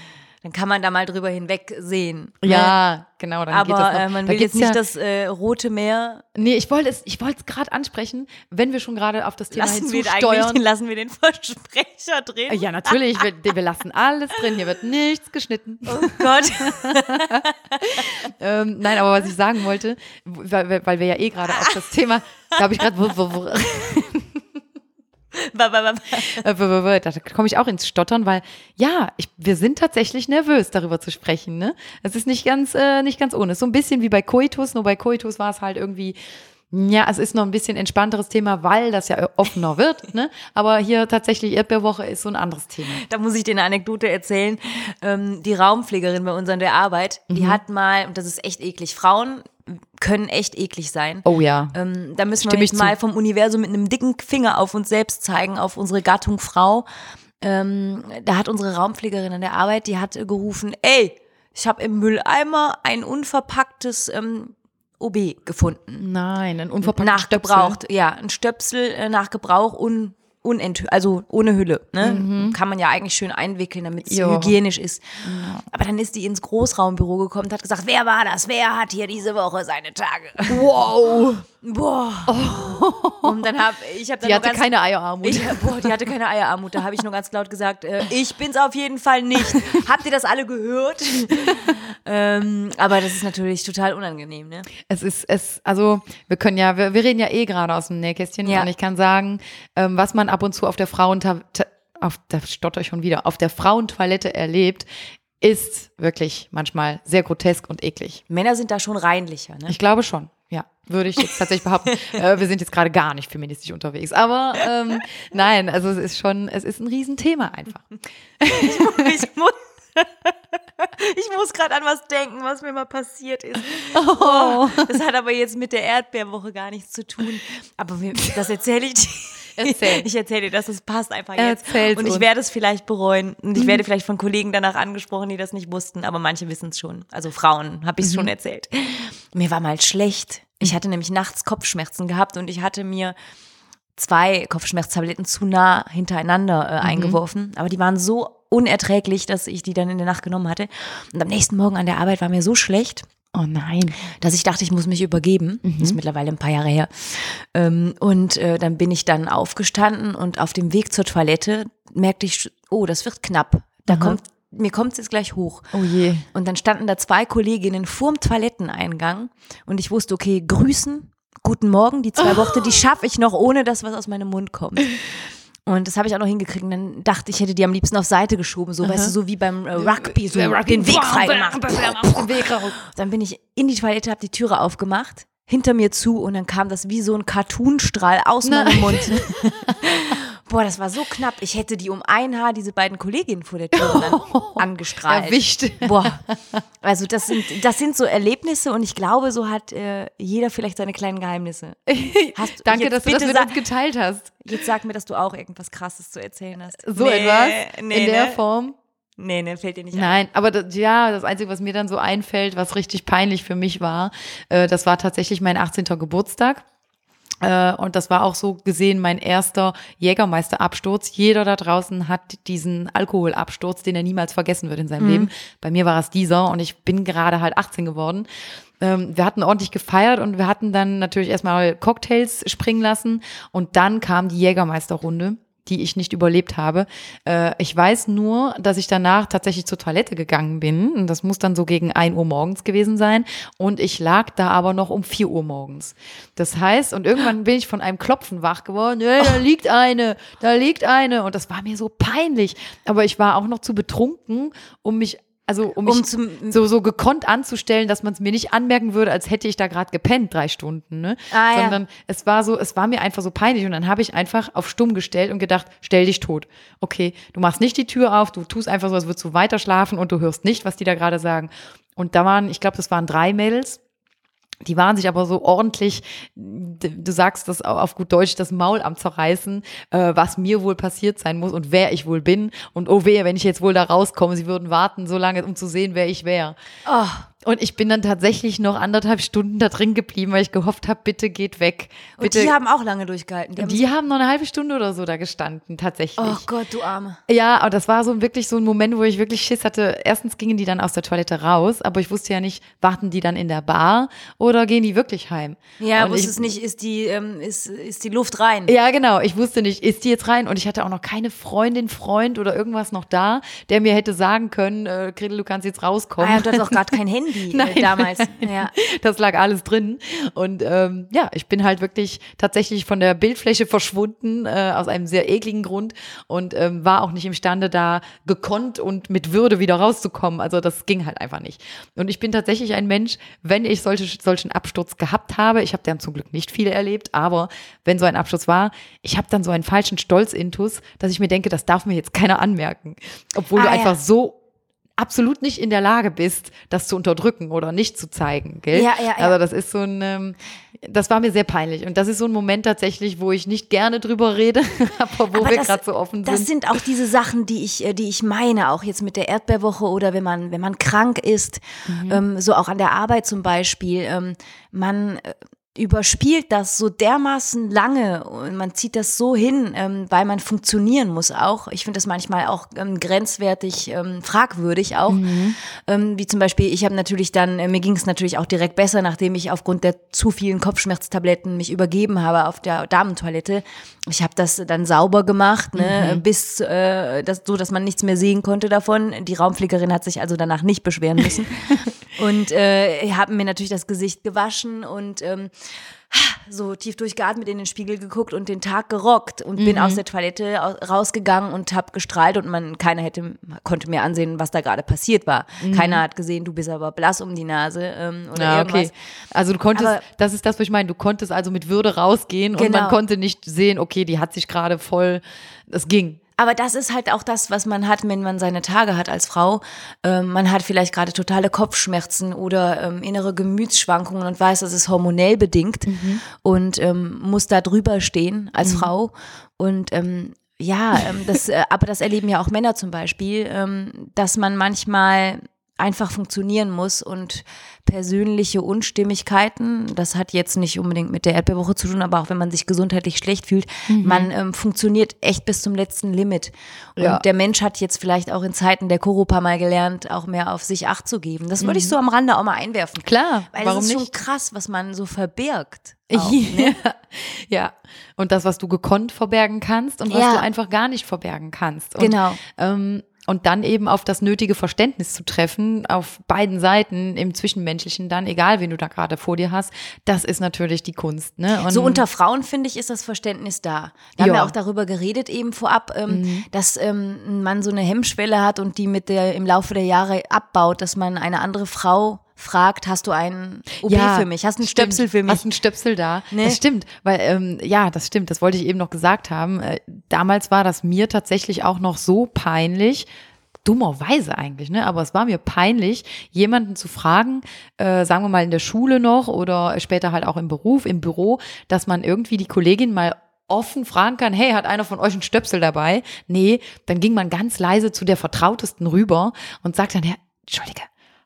Dann kann man da mal drüber hinwegsehen. ne? Ja, genau. Dann geht das Aber noch. äh, man Da will jetzt nicht ja, das äh, rote Meer. Nee, ich wollte es, ich wollte es gerade ansprechen, wenn wir schon gerade auf das Thema Lassen wir, hinzusteuern. eigentlich, lassen wir den *laughs* Versprecher drin. Ja, natürlich. Wir, wir lassen alles drin. Hier wird nichts geschnitten. Oh Gott. *laughs* Ähm, nein, aber was ich sagen wollte, weil, weil- weil wir ja eh gerade auf das Thema, da habe ich gerade, da komme ich auch ins Stottern, weil ja, ich, wir sind tatsächlich nervös, darüber zu sprechen. Ne? Es ist nicht ganz, äh, nicht ganz ohne. So ein bisschen wie bei Coitus, nur bei Coitus war es halt irgendwie, ja, es ist noch ein bisschen entspannteres Thema, weil das ja offener wird. *laughs* Ne? Aber hier tatsächlich Erdbeerwoche ist so ein anderes Thema. Da muss ich dir eine Anekdote erzählen. Ähm, die Raumpflegerin bei uns an der Arbeit, Mhm. die hat mal, und das ist echt eklig, Frauen können echt eklig sein. Oh ja. Ähm, da müssen wir Stimme zu. mal vom Universum mit einem dicken Finger auf uns selbst zeigen, auf unsere Gattung Frau. Ähm, da hat unsere Raumpflegerin an der Arbeit, die hat gerufen, ey, ich habe im Mülleimer ein unverpacktes ähm, OB gefunden. Nein, ein unverpackter Nachgebraucht, ja, ein Stöpsel äh, nach Gebrauch, un, unent, also ohne Hülle. Ne? Kann man ja eigentlich schön einwickeln, damit es hygienisch ist. Aber dann ist die ins Großraumbüro gekommen und hat gesagt, wer war das? Wer hat hier diese Woche seine Tage? Wow. Boah. Und dann habe ich habe dann Die hatte ganz, keine Eierarmut. ich, boah, die hatte keine Eierarmut. Da habe ich nur ganz laut gesagt, äh, ich bin's auf jeden Fall nicht. Habt ihr das alle gehört? ähm, aber das ist natürlich total unangenehm, ne? Es ist, es, also wir können ja, wir, wir reden ja eh gerade aus dem Nähkästchen Ja. und ich kann sagen, ähm, was man ab und zu auf der Frauenta auf da stotter ich schon wieder, auf der Frauentoilette erlebt, ist wirklich manchmal sehr grotesk und eklig. Männer sind da schon reinlicher, ne? Ich glaube schon, ja. Würde ich jetzt tatsächlich behaupten. *laughs* äh, wir sind jetzt gerade gar nicht feministisch unterwegs. Aber ähm, nein, also es ist schon, es ist ein Riesenthema einfach. ich muss, *laughs* ich muss gerade an was denken, was mir mal passiert ist. Oh. Das hat aber jetzt mit der Erdbeerwoche gar nichts zu tun. Aber wir, das erzähle ich dir. Erzähl. *laughs* Ich erzähle dir das, das passt einfach jetzt. Erzähl's Und ich uns. werde es vielleicht bereuen. Und ich werde vielleicht von Kollegen danach angesprochen, die das nicht wussten, aber manche wissen es schon. Also Frauen, habe ich es schon erzählt. Mir war mal schlecht. Ich hatte nämlich nachts Kopfschmerzen gehabt und ich hatte mir zwei Kopfschmerztabletten zu nah hintereinander äh, eingeworfen. Aber die waren so unerträglich, dass ich die dann in der Nacht genommen hatte. Und am nächsten Morgen an der Arbeit war mir so schlecht, Oh nein. dass ich dachte, ich muss mich übergeben. Das ist mittlerweile ein paar Jahre her. Ähm, und äh, dann bin ich dann aufgestanden und auf dem Weg zur Toilette merkte ich, oh, das wird knapp. Da kommt, mir kommt es jetzt gleich hoch. Oh je. Und dann standen da zwei Kolleginnen vorm Toiletteneingang und ich wusste, okay, grüßen, guten Morgen, die zwei *laughs* Worte, die schaffe ich noch, ohne dass was aus meinem Mund kommt. Und das habe ich auch noch hingekriegt. Und dann dachte ich, hätte die am liebsten auf Seite geschoben, so, weißt du, so wie beim äh, Rugby, so den Weg frei gemacht. Dann bin ich in die Toilette, habe die Türe aufgemacht, hinter mir zu und dann kam das wie so ein Cartoonstrahl aus meinem Mund. *laughs* Boah, das war so knapp. Ich hätte die um ein Haar, diese beiden Kolleginnen vor der Tür dann *laughs* angestrahlt. Erwischt. Boah, also das sind, das sind so Erlebnisse und ich glaube, so hat äh, jeder vielleicht seine kleinen Geheimnisse. Hast, Danke, dass du das mit uns geteilt hast. Jetzt sag mir, dass du auch irgendwas Krasses zu erzählen hast. So Nee, etwas nee, in der ne? Form. Nee, nee, fällt dir nicht ein. Nein, aber das, ja, das Einzige, was mir dann so einfällt, was richtig peinlich für mich war, äh, das war tatsächlich mein 18. Geburtstag. Äh, und das war auch so gesehen mein erster Jägermeisterabsturz. Jeder da draußen hat diesen Alkoholabsturz, den er niemals vergessen wird in seinem Leben. Bei mir war es dieser und ich bin gerade halt 18 geworden. Ähm, wir hatten ordentlich gefeiert und wir hatten dann natürlich erstmal Cocktails springen lassen und dann kam die Jägermeisterrunde die ich nicht überlebt habe. Äh, ich weiß nur, dass ich danach tatsächlich zur Toilette gegangen bin. Und das muss dann so gegen 1 Uhr morgens gewesen sein. Und ich lag da aber noch um 4 Uhr morgens. Das heißt, und irgendwann bin ich von einem Klopfen wach geworden. Hey, da liegt eine, da liegt eine. Und das war mir so peinlich. Aber ich war auch noch zu betrunken, um mich also um mich Um zum- so, so gekonnt anzustellen, dass man es mir nicht anmerken würde, als hätte ich da gerade gepennt, drei Stunden, ne? Ah, ja. Sondern es war so, es war mir einfach so peinlich und dann habe ich einfach auf stumm gestellt und gedacht, stell dich tot. Okay, du machst nicht die Tür auf, du tust einfach so, als würdest du weiter schlafen und du hörst nicht, was die da gerade sagen. Und da waren, ich glaube, das waren drei Mädels. Die waren sich aber so ordentlich, du sagst das au- auf gut Deutsch, das Maul am Zerreißen, äh, was mir wohl passiert sein muss und wer ich wohl bin. Und oh wehe, wenn ich jetzt wohl da rauskomme, sie würden warten so lange, um zu sehen, wer ich wäre. Oh, Und ich bin dann tatsächlich noch anderthalb Stunden da drin geblieben, weil ich gehofft habe, bitte geht weg. und Bitte. die haben auch lange durchgehalten. Die haben die haben noch eine halbe Stunde oder so da gestanden, tatsächlich. oh Gott, du Arme. Ja, aber das war so wirklich so ein Moment, wo ich wirklich Schiss hatte. Erstens gingen die dann aus der Toilette raus, aber ich wusste ja nicht, warten die dann in der Bar oder gehen die wirklich heim? Ja, Und ich, wusstest nicht, ist die, ähm, ist, ist die Luft rein? Ja, genau. Ich wusste nicht, ist die jetzt rein? Und ich hatte auch noch keine Freundin, Freund oder irgendwas noch da, der mir hätte sagen können, äh, Gretel, du kannst jetzt rauskommen. Ah, ja, du hattest auch gerade kein *laughs* Handy Nein. äh, damals. *laughs* Ja. Das lag alles drin. Und ähm, ja, ich bin halt wirklich tatsächlich von der Bildfläche verschwunden, äh, aus einem sehr ekligen Grund und ähm, war auch nicht imstande, da gekonnt und mit Würde wieder rauszukommen. Also das ging halt einfach nicht. Und ich bin tatsächlich ein Mensch, wenn ich solche, solchen Absturz gehabt habe, ich habe dann zum Glück nicht viele erlebt, aber wenn so ein Absturz war, ich habe dann so einen falschen Stolz-Intus, dass ich mir denke, das darf mir jetzt keiner anmerken. Obwohl Ah, du ja. einfach so absolut nicht in der Lage bist, das zu unterdrücken oder nicht zu zeigen, gell? Ja, ja, ja. Also das ist so ein, ähm, das war mir sehr peinlich und das ist so ein Moment tatsächlich, wo ich nicht gerne drüber rede, *laughs* aber wo Aber wir das- gerade so offen Das sind. sind auch diese Sachen, die ich, äh, die ich meine, auch jetzt mit der Erdbeerwoche oder wenn man, wenn man krank ist, Mhm. ähm, so auch an der Arbeit zum Beispiel. Ähm, man äh, überspielt das so dermaßen lange und man zieht das so hin, ähm, weil man funktionieren muss auch. Ich finde das manchmal auch ähm, grenzwertig ähm, fragwürdig auch. Ähm, wie zum Beispiel, ich habe natürlich dann, äh, mir ging es natürlich auch direkt besser, nachdem ich aufgrund der zu vielen Kopfschmerztabletten mich übergeben habe auf der Damentoilette. Ich habe das dann sauber gemacht, ne, bis äh, das, so, dass man nichts mehr sehen konnte davon. Die Raumpflegerin hat sich also danach nicht beschweren müssen. *laughs* und äh, haben mir natürlich das Gesicht gewaschen und ähm, so tief durchgeatmet in den Spiegel geguckt und den Tag gerockt und bin aus der Toilette au- rausgegangen und habe gestrahlt und man keiner hätte konnte mir ansehen, was da gerade passiert war. Keiner hat gesehen, du bist aber blass um die Nase ähm, oder Ja, irgendwas. okay. Also du konntest, Aber- das ist das, was ich meine, du konntest also mit Würde rausgehen und man Genau. konnte nicht sehen, okay, die hat sich gerade voll, das ging. Aber das ist halt auch das, was man hat, wenn man seine Tage hat als Frau. Ähm, man hat vielleicht gerade totale Kopfschmerzen oder ähm, innere Gemütsschwankungen und weiß, das ist hormonell bedingt und ähm, muss da drüber stehen als Frau. Und ähm, ja, ähm, das, äh, aber das erleben ja auch Männer zum Beispiel, ähm, dass man manchmal einfach funktionieren muss und persönliche Unstimmigkeiten, das hat jetzt nicht unbedingt mit der Erdbeerwoche zu tun, aber auch wenn man sich gesundheitlich schlecht fühlt, man ähm, funktioniert echt bis zum letzten Limit. Und Ja. der Mensch hat jetzt vielleicht auch in Zeiten der Koropa mal gelernt, auch mehr auf sich Acht zu geben. Das würde ich so am Rande auch mal einwerfen. Klar, Weil warum es ist nicht? schon krass, was man so verbirgt. *laughs* Auch, ne? ja. ja, und das, was du gekonnt verbergen kannst und was Ja. du einfach gar nicht verbergen kannst. Und, Genau. Ähm, und dann eben auf das nötige Verständnis zu treffen, auf beiden Seiten, im Zwischenmenschlichen dann, egal wen du da gerade vor dir hast, das ist natürlich die Kunst. Ne? Und So unter Frauen, finde ich, ist das Verständnis da. Wir haben Ja. Mhm. auch darüber geredet eben vorab, ähm, dass ähm, ein Mann so eine Hemmschwelle hat und die mit der im Laufe der Jahre abbaut, dass man eine andere Frau fragt, hast du einen OP für mich? Hast du einen stimmt. Stöpsel für mich? Hast einen Stöpsel da? Ne? Das stimmt, weil ähm, ja, das stimmt. Das wollte ich eben noch gesagt haben. Äh, damals war das mir tatsächlich auch noch so peinlich. Dummerweise eigentlich, ne? Aber es war mir peinlich, jemanden zu fragen, äh, sagen wir mal in der Schule noch oder später halt auch im Beruf, im Büro, dass man irgendwie die Kollegin mal offen fragen kann, hey, hat einer von euch einen Stöpsel dabei? Nee, dann ging man ganz leise zu der Vertrautesten rüber und sagt dann, ja, Entschuldige,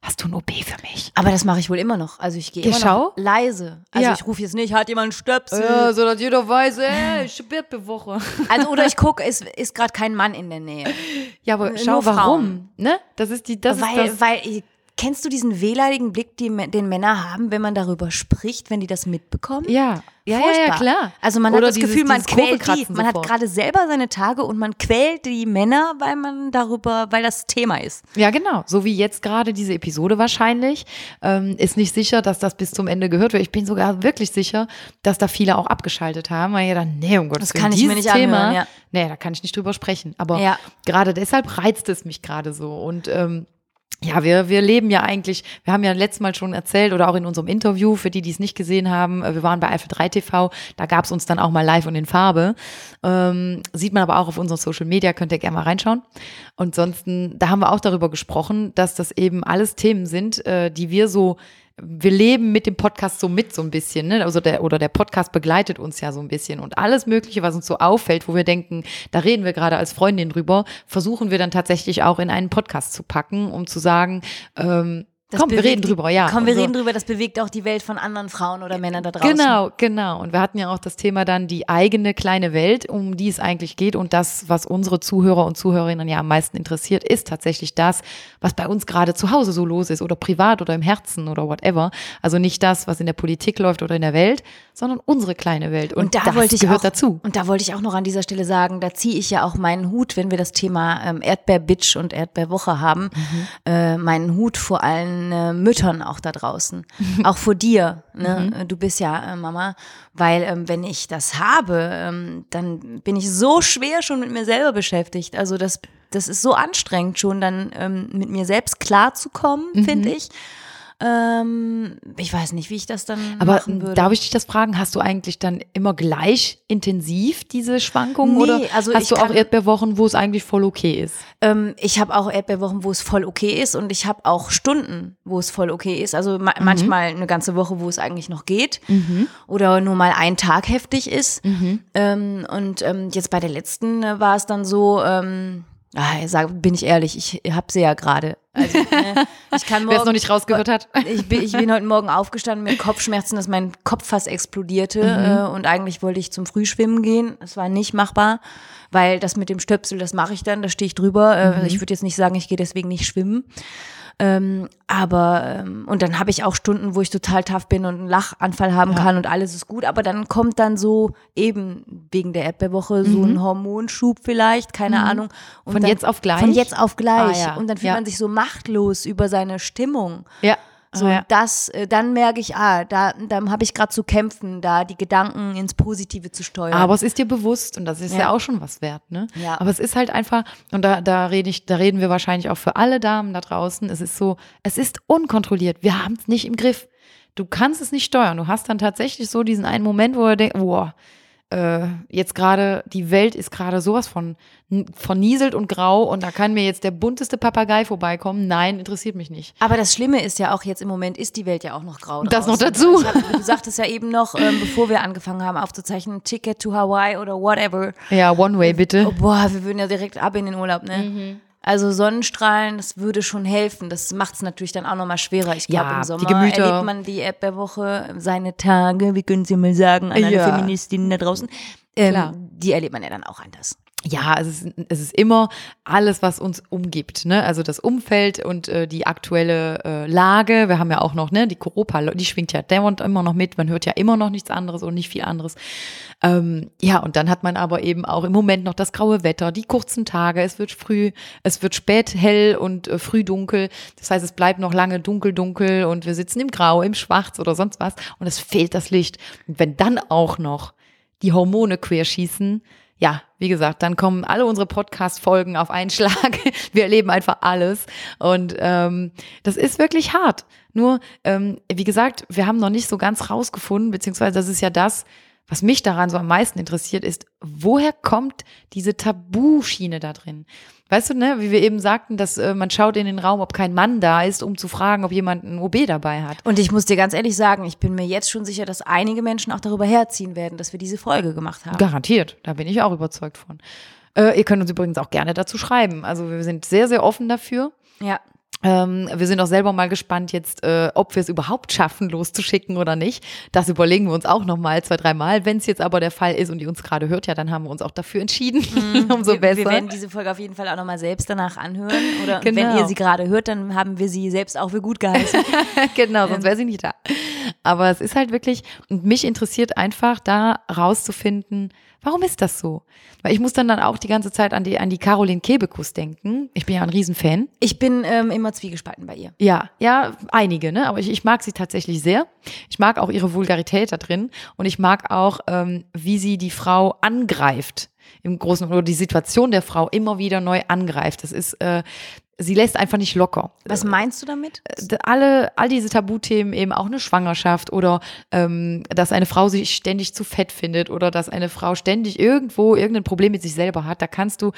hast du ein OP für mich? Aber das mache ich wohl immer noch. Also ich gehe immer noch leise. Also Ja. ich rufe jetzt nicht, hat jemand einen Stöpsel? Ja, so dass jeder weiß, ey, ich bin Woche. *laughs* Also oder ich gucke, es ist gerade kein Mann in der Nähe. Ja, aber Nur schau, Frauen. warum? Ne? Das ist die, das weil, ist das. weil, kennst du diesen wehleidigen Blick, den, den Männer haben, wenn man darüber spricht, wenn die das mitbekommen? Ja, ja, ja, ja, klar. Also man Oder hat das dieses- Gefühl, man quält die. Man hat gerade selber seine Tage und man quält die Männer, weil man darüber, weil das Thema ist. Ja, genau. So wie jetzt gerade diese Episode wahrscheinlich. Ähm, ist nicht sicher, dass das bis zum Ende gehört wird. Ich bin sogar wirklich sicher, dass da viele auch abgeschaltet haben, weil ja dann, nee, um Gottes Das kann ich mir nicht Thema, anhören, ja. Nee, da kann ich nicht drüber sprechen. Aber Ja. gerade deshalb reizt es mich gerade so. Und ähm, ja, wir, wir leben ja eigentlich, wir haben ja letztes Mal schon erzählt oder auch in unserem Interview, für die, die es nicht gesehen haben, äh, wir waren bei Eiffel 3 TV, da gab es uns dann auch mal live und in Farbe. Ähm, sieht man aber auch auf unseren Social Media, könnt ihr gerne mal reinschauen. Und sonst, da haben wir auch darüber gesprochen, dass das eben alles Themen sind, äh, die wir so wir leben mit dem Podcast so mit so ein bisschen, ne? Also der oder der Podcast begleitet uns ja so ein bisschen und alles Mögliche, was uns so auffällt, wo wir denken, da reden wir gerade als Freundin drüber, versuchen wir dann tatsächlich auch in einen Podcast zu packen, um zu sagen, ähm, Das komm, wir reden drüber, ja. Komm, wir so. reden drüber, das bewegt auch die Welt von anderen Frauen oder Männern da draußen. Genau, genau. Und wir hatten ja auch das Thema dann die eigene kleine Welt, um die es eigentlich geht. Und das, was unsere Zuhörer und Zuhörerinnen ja am meisten interessiert, ist tatsächlich das, was bei uns gerade zu Hause so los ist oder privat oder im Herzen oder whatever. Also nicht das, was in der Politik läuft oder in der Welt, sondern unsere kleine Welt. Und, Und da das wollte ich gehört auch, dazu. Und da wollte ich auch noch an dieser Stelle sagen, da ziehe ich ja auch meinen Hut, wenn wir das Thema ähm, Erdbeerbitch und Erdbeerwoche haben, Mhm. äh, meinen Hut vor allen äh, Müttern auch da draußen. *laughs* auch vor dir. Ne? Mhm. Du bist ja äh, Mama, weil ähm, wenn ich das habe, ähm, dann bin ich so schwer schon mit mir selber beschäftigt. Also das, das ist so anstrengend schon, dann ähm, mit mir selbst klarzukommen, Mhm. finde ich. Ähm, ich weiß nicht, wie ich das dann Aber machen würde. darf ich dich das fragen? Hast du eigentlich dann immer gleich intensiv diese Schwankungen Nee, oder also hast ich du auch Erdbeerwochen, wo es eigentlich voll okay ist? Ähm, ich habe auch Erdbeerwochen, wo es voll okay ist und ich habe auch Stunden, wo es voll okay ist. Also ma manchmal eine ganze Woche, wo es eigentlich noch geht oder nur mal ein Tag heftig ist. Ähm, und ähm, jetzt bei der letzten äh, war es dann so, ähm, ah, ich sag, bin ich ehrlich, ich habe sie ja gerade. Also, *laughs* ne, ich kann Wer es morgen, noch nicht rausgehört hat. *laughs* ich bin, ich bin heute Morgen aufgestanden mit Kopfschmerzen, dass mein Kopf fast explodierte äh, und eigentlich wollte ich zum Frühschwimmen gehen. Das war nicht machbar, weil das mit dem Stöpsel, das mache ich dann, da stehe ich drüber. Äh, Ich würde jetzt nicht sagen, ich gehe deswegen nicht schwimmen. Ähm, aber, ähm, und dann habe ich auch Stunden, wo ich total tough bin und einen Lachanfall haben kann und alles ist gut. Aber dann kommt dann so eben wegen der Erdbeerwoche so ein Hormonschub vielleicht, keine Ahnung. Und Von dann, jetzt auf gleich? Von jetzt auf gleich. Ah, ja. Und dann fühlt Ja. man sich so machtlos über seine Stimmung. Ja. So, Ah, ja. das, äh, dann merke ich, ah, da, da habe ich gerade zu kämpfen, da die Gedanken ins Positive zu steuern. Aber es ist dir bewusst und das ist ja, Ja. auch schon was wert, ne? Ja. Aber es ist halt einfach, und da, da rede ich, da reden wir wahrscheinlich auch für alle Damen da draußen. Es ist so, es ist unkontrolliert. Wir haben es nicht im Griff. Du kannst es nicht steuern. Du hast dann tatsächlich so diesen einen Moment, wo du denkst, boah, äh, jetzt gerade, die Welt ist gerade sowas von vernieselt und grau und da kann mir jetzt der bunteste Papagei vorbeikommen. Nein, interessiert mich nicht. Aber das Schlimme ist ja auch jetzt im Moment ist die Welt ja auch noch grau. Das noch draußen. dazu. Ich hab, du sagtest ja eben noch, ähm, bevor wir angefangen haben aufzuzeichnen, Ticket to Hawaii oder whatever. Ja, One Way bitte. Oh, boah, wir würden ja direkt ab in den Urlaub, ne? Mhm. Also Sonnenstrahlen, das würde schon helfen. Das macht es natürlich dann auch nochmal schwerer. Ich glaube, Ja, im Sommer erlebt man die Erdbeerwoche, seine Tage, wie können Sie mal sagen, an alle Ja. Feministinnen da draußen. Ähm, die erlebt man ja dann auch anders. Ja, es ist, es ist immer alles, was uns umgibt, ne? Also das Umfeld und äh, die aktuelle äh, Lage. Wir haben ja auch noch, ne, die Corona, die schwingt ja dauernd immer noch mit. Man hört ja immer noch nichts anderes und nicht viel anderes. Ähm, ja, und dann hat man aber eben auch im Moment noch das graue Wetter, die kurzen Tage. Es wird früh, es wird spät hell und äh, früh dunkel. Das heißt, es bleibt noch lange dunkel, dunkel und wir sitzen im Grau, im Schwarz oder sonst was und es fehlt das Licht. Und wenn dann auch noch die Hormone querschießen, ja, wie gesagt, dann kommen alle unsere Podcast-Folgen auf einen *laughs* Schlag. Wir erleben einfach alles. Und ähm, das ist wirklich hart. Nur, ähm, wie gesagt, wir haben noch nicht so ganz rausgefunden, beziehungsweise das ist ja das, was mich daran so am meisten interessiert, ist, woher kommt diese Tabuschiene da drin? Weißt du, ne, wie wir eben sagten, dass äh, man schaut in den Raum, ob kein Mann da ist, um zu fragen, ob jemand ein OB dabei hat. Und ich muss dir ganz ehrlich sagen, ich bin mir jetzt schon sicher, dass einige Menschen auch darüber herziehen werden, dass wir diese Folge gemacht haben. Garantiert, da bin ich auch überzeugt von. Äh, ihr könnt uns übrigens auch gerne dazu schreiben. Also wir sind sehr, sehr offen dafür. Ja. Ähm, wir sind auch selber mal gespannt jetzt, äh, ob wir es überhaupt schaffen, loszuschicken oder nicht. Das überlegen wir uns auch noch mal zwei, dreimal. Wenn es jetzt aber der Fall ist und die uns gerade hört, ja, dann haben wir uns auch dafür entschieden. Mhm. *laughs* Umso wir, besser. Wir werden diese Folge auf jeden Fall auch nochmal selbst danach anhören. Oder Genau. *laughs* wenn ihr sie gerade hört, dann haben wir sie selbst auch für gut geheißen. *laughs* genau, sonst wäre sie nicht da. Aber es ist halt wirklich, und mich interessiert einfach da rauszufinden, warum ist das so? Weil ich muss dann dann auch die ganze Zeit an die, an die Caroline Kebekus denken. Ich bin ja ein Riesenfan. Ich bin ähm, immer zwiegespalten bei ihr. Ja, ja, einige, ne? Aber ich, ich mag sie tatsächlich sehr. Ich mag auch ihre Vulgarität da drin und ich mag auch, ähm, wie sie die Frau angreift im Großen oder die Situation der Frau immer wieder neu angreift. Das ist, äh, sie lässt einfach nicht locker. Was meinst du damit? Alle, all diese Tabuthemen, eben auch eine Schwangerschaft oder ähm, dass eine Frau sich ständig zu fett findet oder dass eine Frau ständig irgendwo irgendein Problem mit sich selber hat, da kannst du,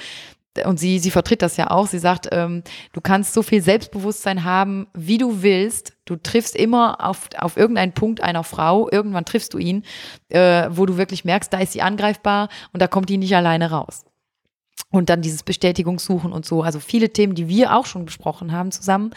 und sie, sie vertritt das ja auch, sie sagt, ähm, du kannst so viel Selbstbewusstsein haben, wie du willst. Du triffst immer auf, auf irgendeinen Punkt einer Frau, irgendwann triffst du ihn, äh, wo du wirklich merkst, da ist sie angreifbar und da kommt die nicht alleine raus. Und dann dieses Bestätigungssuchen und so. Also viele Themen, die wir auch schon besprochen haben zusammen,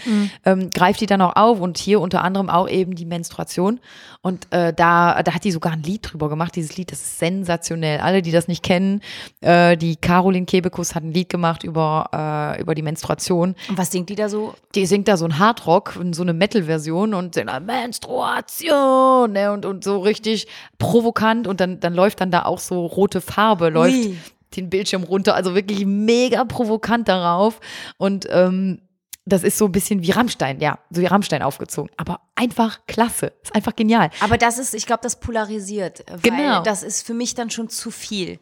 ähm, greift die dann auch auf und hier unter anderem auch eben die Menstruation. Und äh, da, da hat die sogar ein Lied drüber gemacht. Dieses Lied, das ist sensationell. Alle, die das nicht kennen, äh, die Caroline Kebekus hat ein Lied gemacht über, äh, über die Menstruation. Und was singt die da so? Die singt da so ein Hardrock, so eine Metal-Version und singt Menstruation ne, und, und so richtig provokant und dann, dann läuft dann da auch so rote Farbe, läuft Ui. Den Bildschirm runter, also wirklich mega provokant darauf und ähm, das ist so ein bisschen wie Rammstein, ja, so wie Rammstein aufgezogen, aber einfach klasse, ist einfach genial. Aber das ist, ich glaube, das polarisiert. Weil Genau. Das ist für mich dann schon zu viel.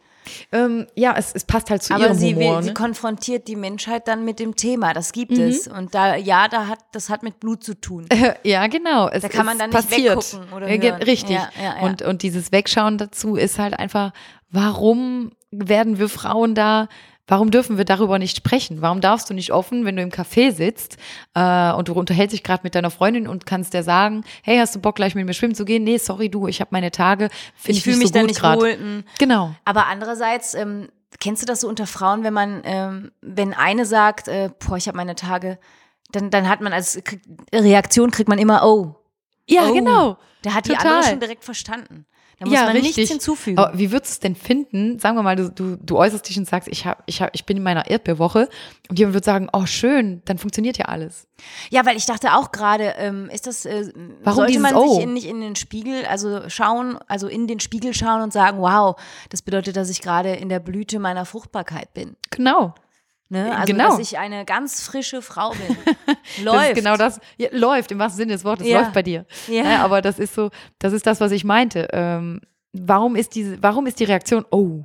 Ähm, ja, es, es passt halt zu Aber ihrem sie, Humor. sie ne? konfrontiert die Menschheit dann mit dem Thema. Das gibt es. Und da, ja, da hat, das hat mit Blut zu tun. *laughs* Ja, genau. Es, Da kann man dann nicht passiert. weggucken oder hören. Richtig. Ja, ja, ja. Und, und dieses Wegschauen dazu ist halt einfach, warum werden wir Frauen da, warum dürfen wir darüber nicht sprechen? Warum darfst du nicht offen, wenn du im Café sitzt äh, und du unterhältst dich gerade mit deiner Freundin und kannst der sagen, hey, hast du Bock gleich mit mir schwimmen zu gehen? Nee, sorry du, ich habe meine Tage, finde Ich ich, fühle nicht mich so da nicht grad. wohl. mm. Genau. Aber andererseits, ähm, kennst du das so unter Frauen, wenn man, ähm, wenn eine sagt, äh, boah, ich habe meine Tage, dann, dann hat man als Reaktion kriegt man immer, oh. Ja, oh. genau. Da hat die Total. andere schon direkt verstanden. Da muss ja, man richtig. nichts hinzufügen. Aber wie würdest du es denn finden? Sagen wir mal, du, du, du äußerst dich und sagst, ich, hab, ich, hab, ich bin in meiner Erdbeerwoche und jemand wird sagen, oh schön, dann funktioniert ja alles. Ja, weil ich dachte auch gerade, ähm, ist das, äh, Warum sollte man Oh? sich in, nicht in den Spiegel, also schauen, also in den Spiegel schauen und sagen, wow, das bedeutet, dass ich gerade in der Blüte meiner Fruchtbarkeit bin. Genau. Ne? Also, Genau. dass ich eine ganz frische Frau bin. *laughs* Das Läuft. ist genau das. Ja, läuft, im wahrsten Sinne des Wortes, Ja. läuft bei dir. Ja. aber das ist so, das ist das, was ich meinte. Ähm, warum ist diese, warum ist die Reaktion, oh,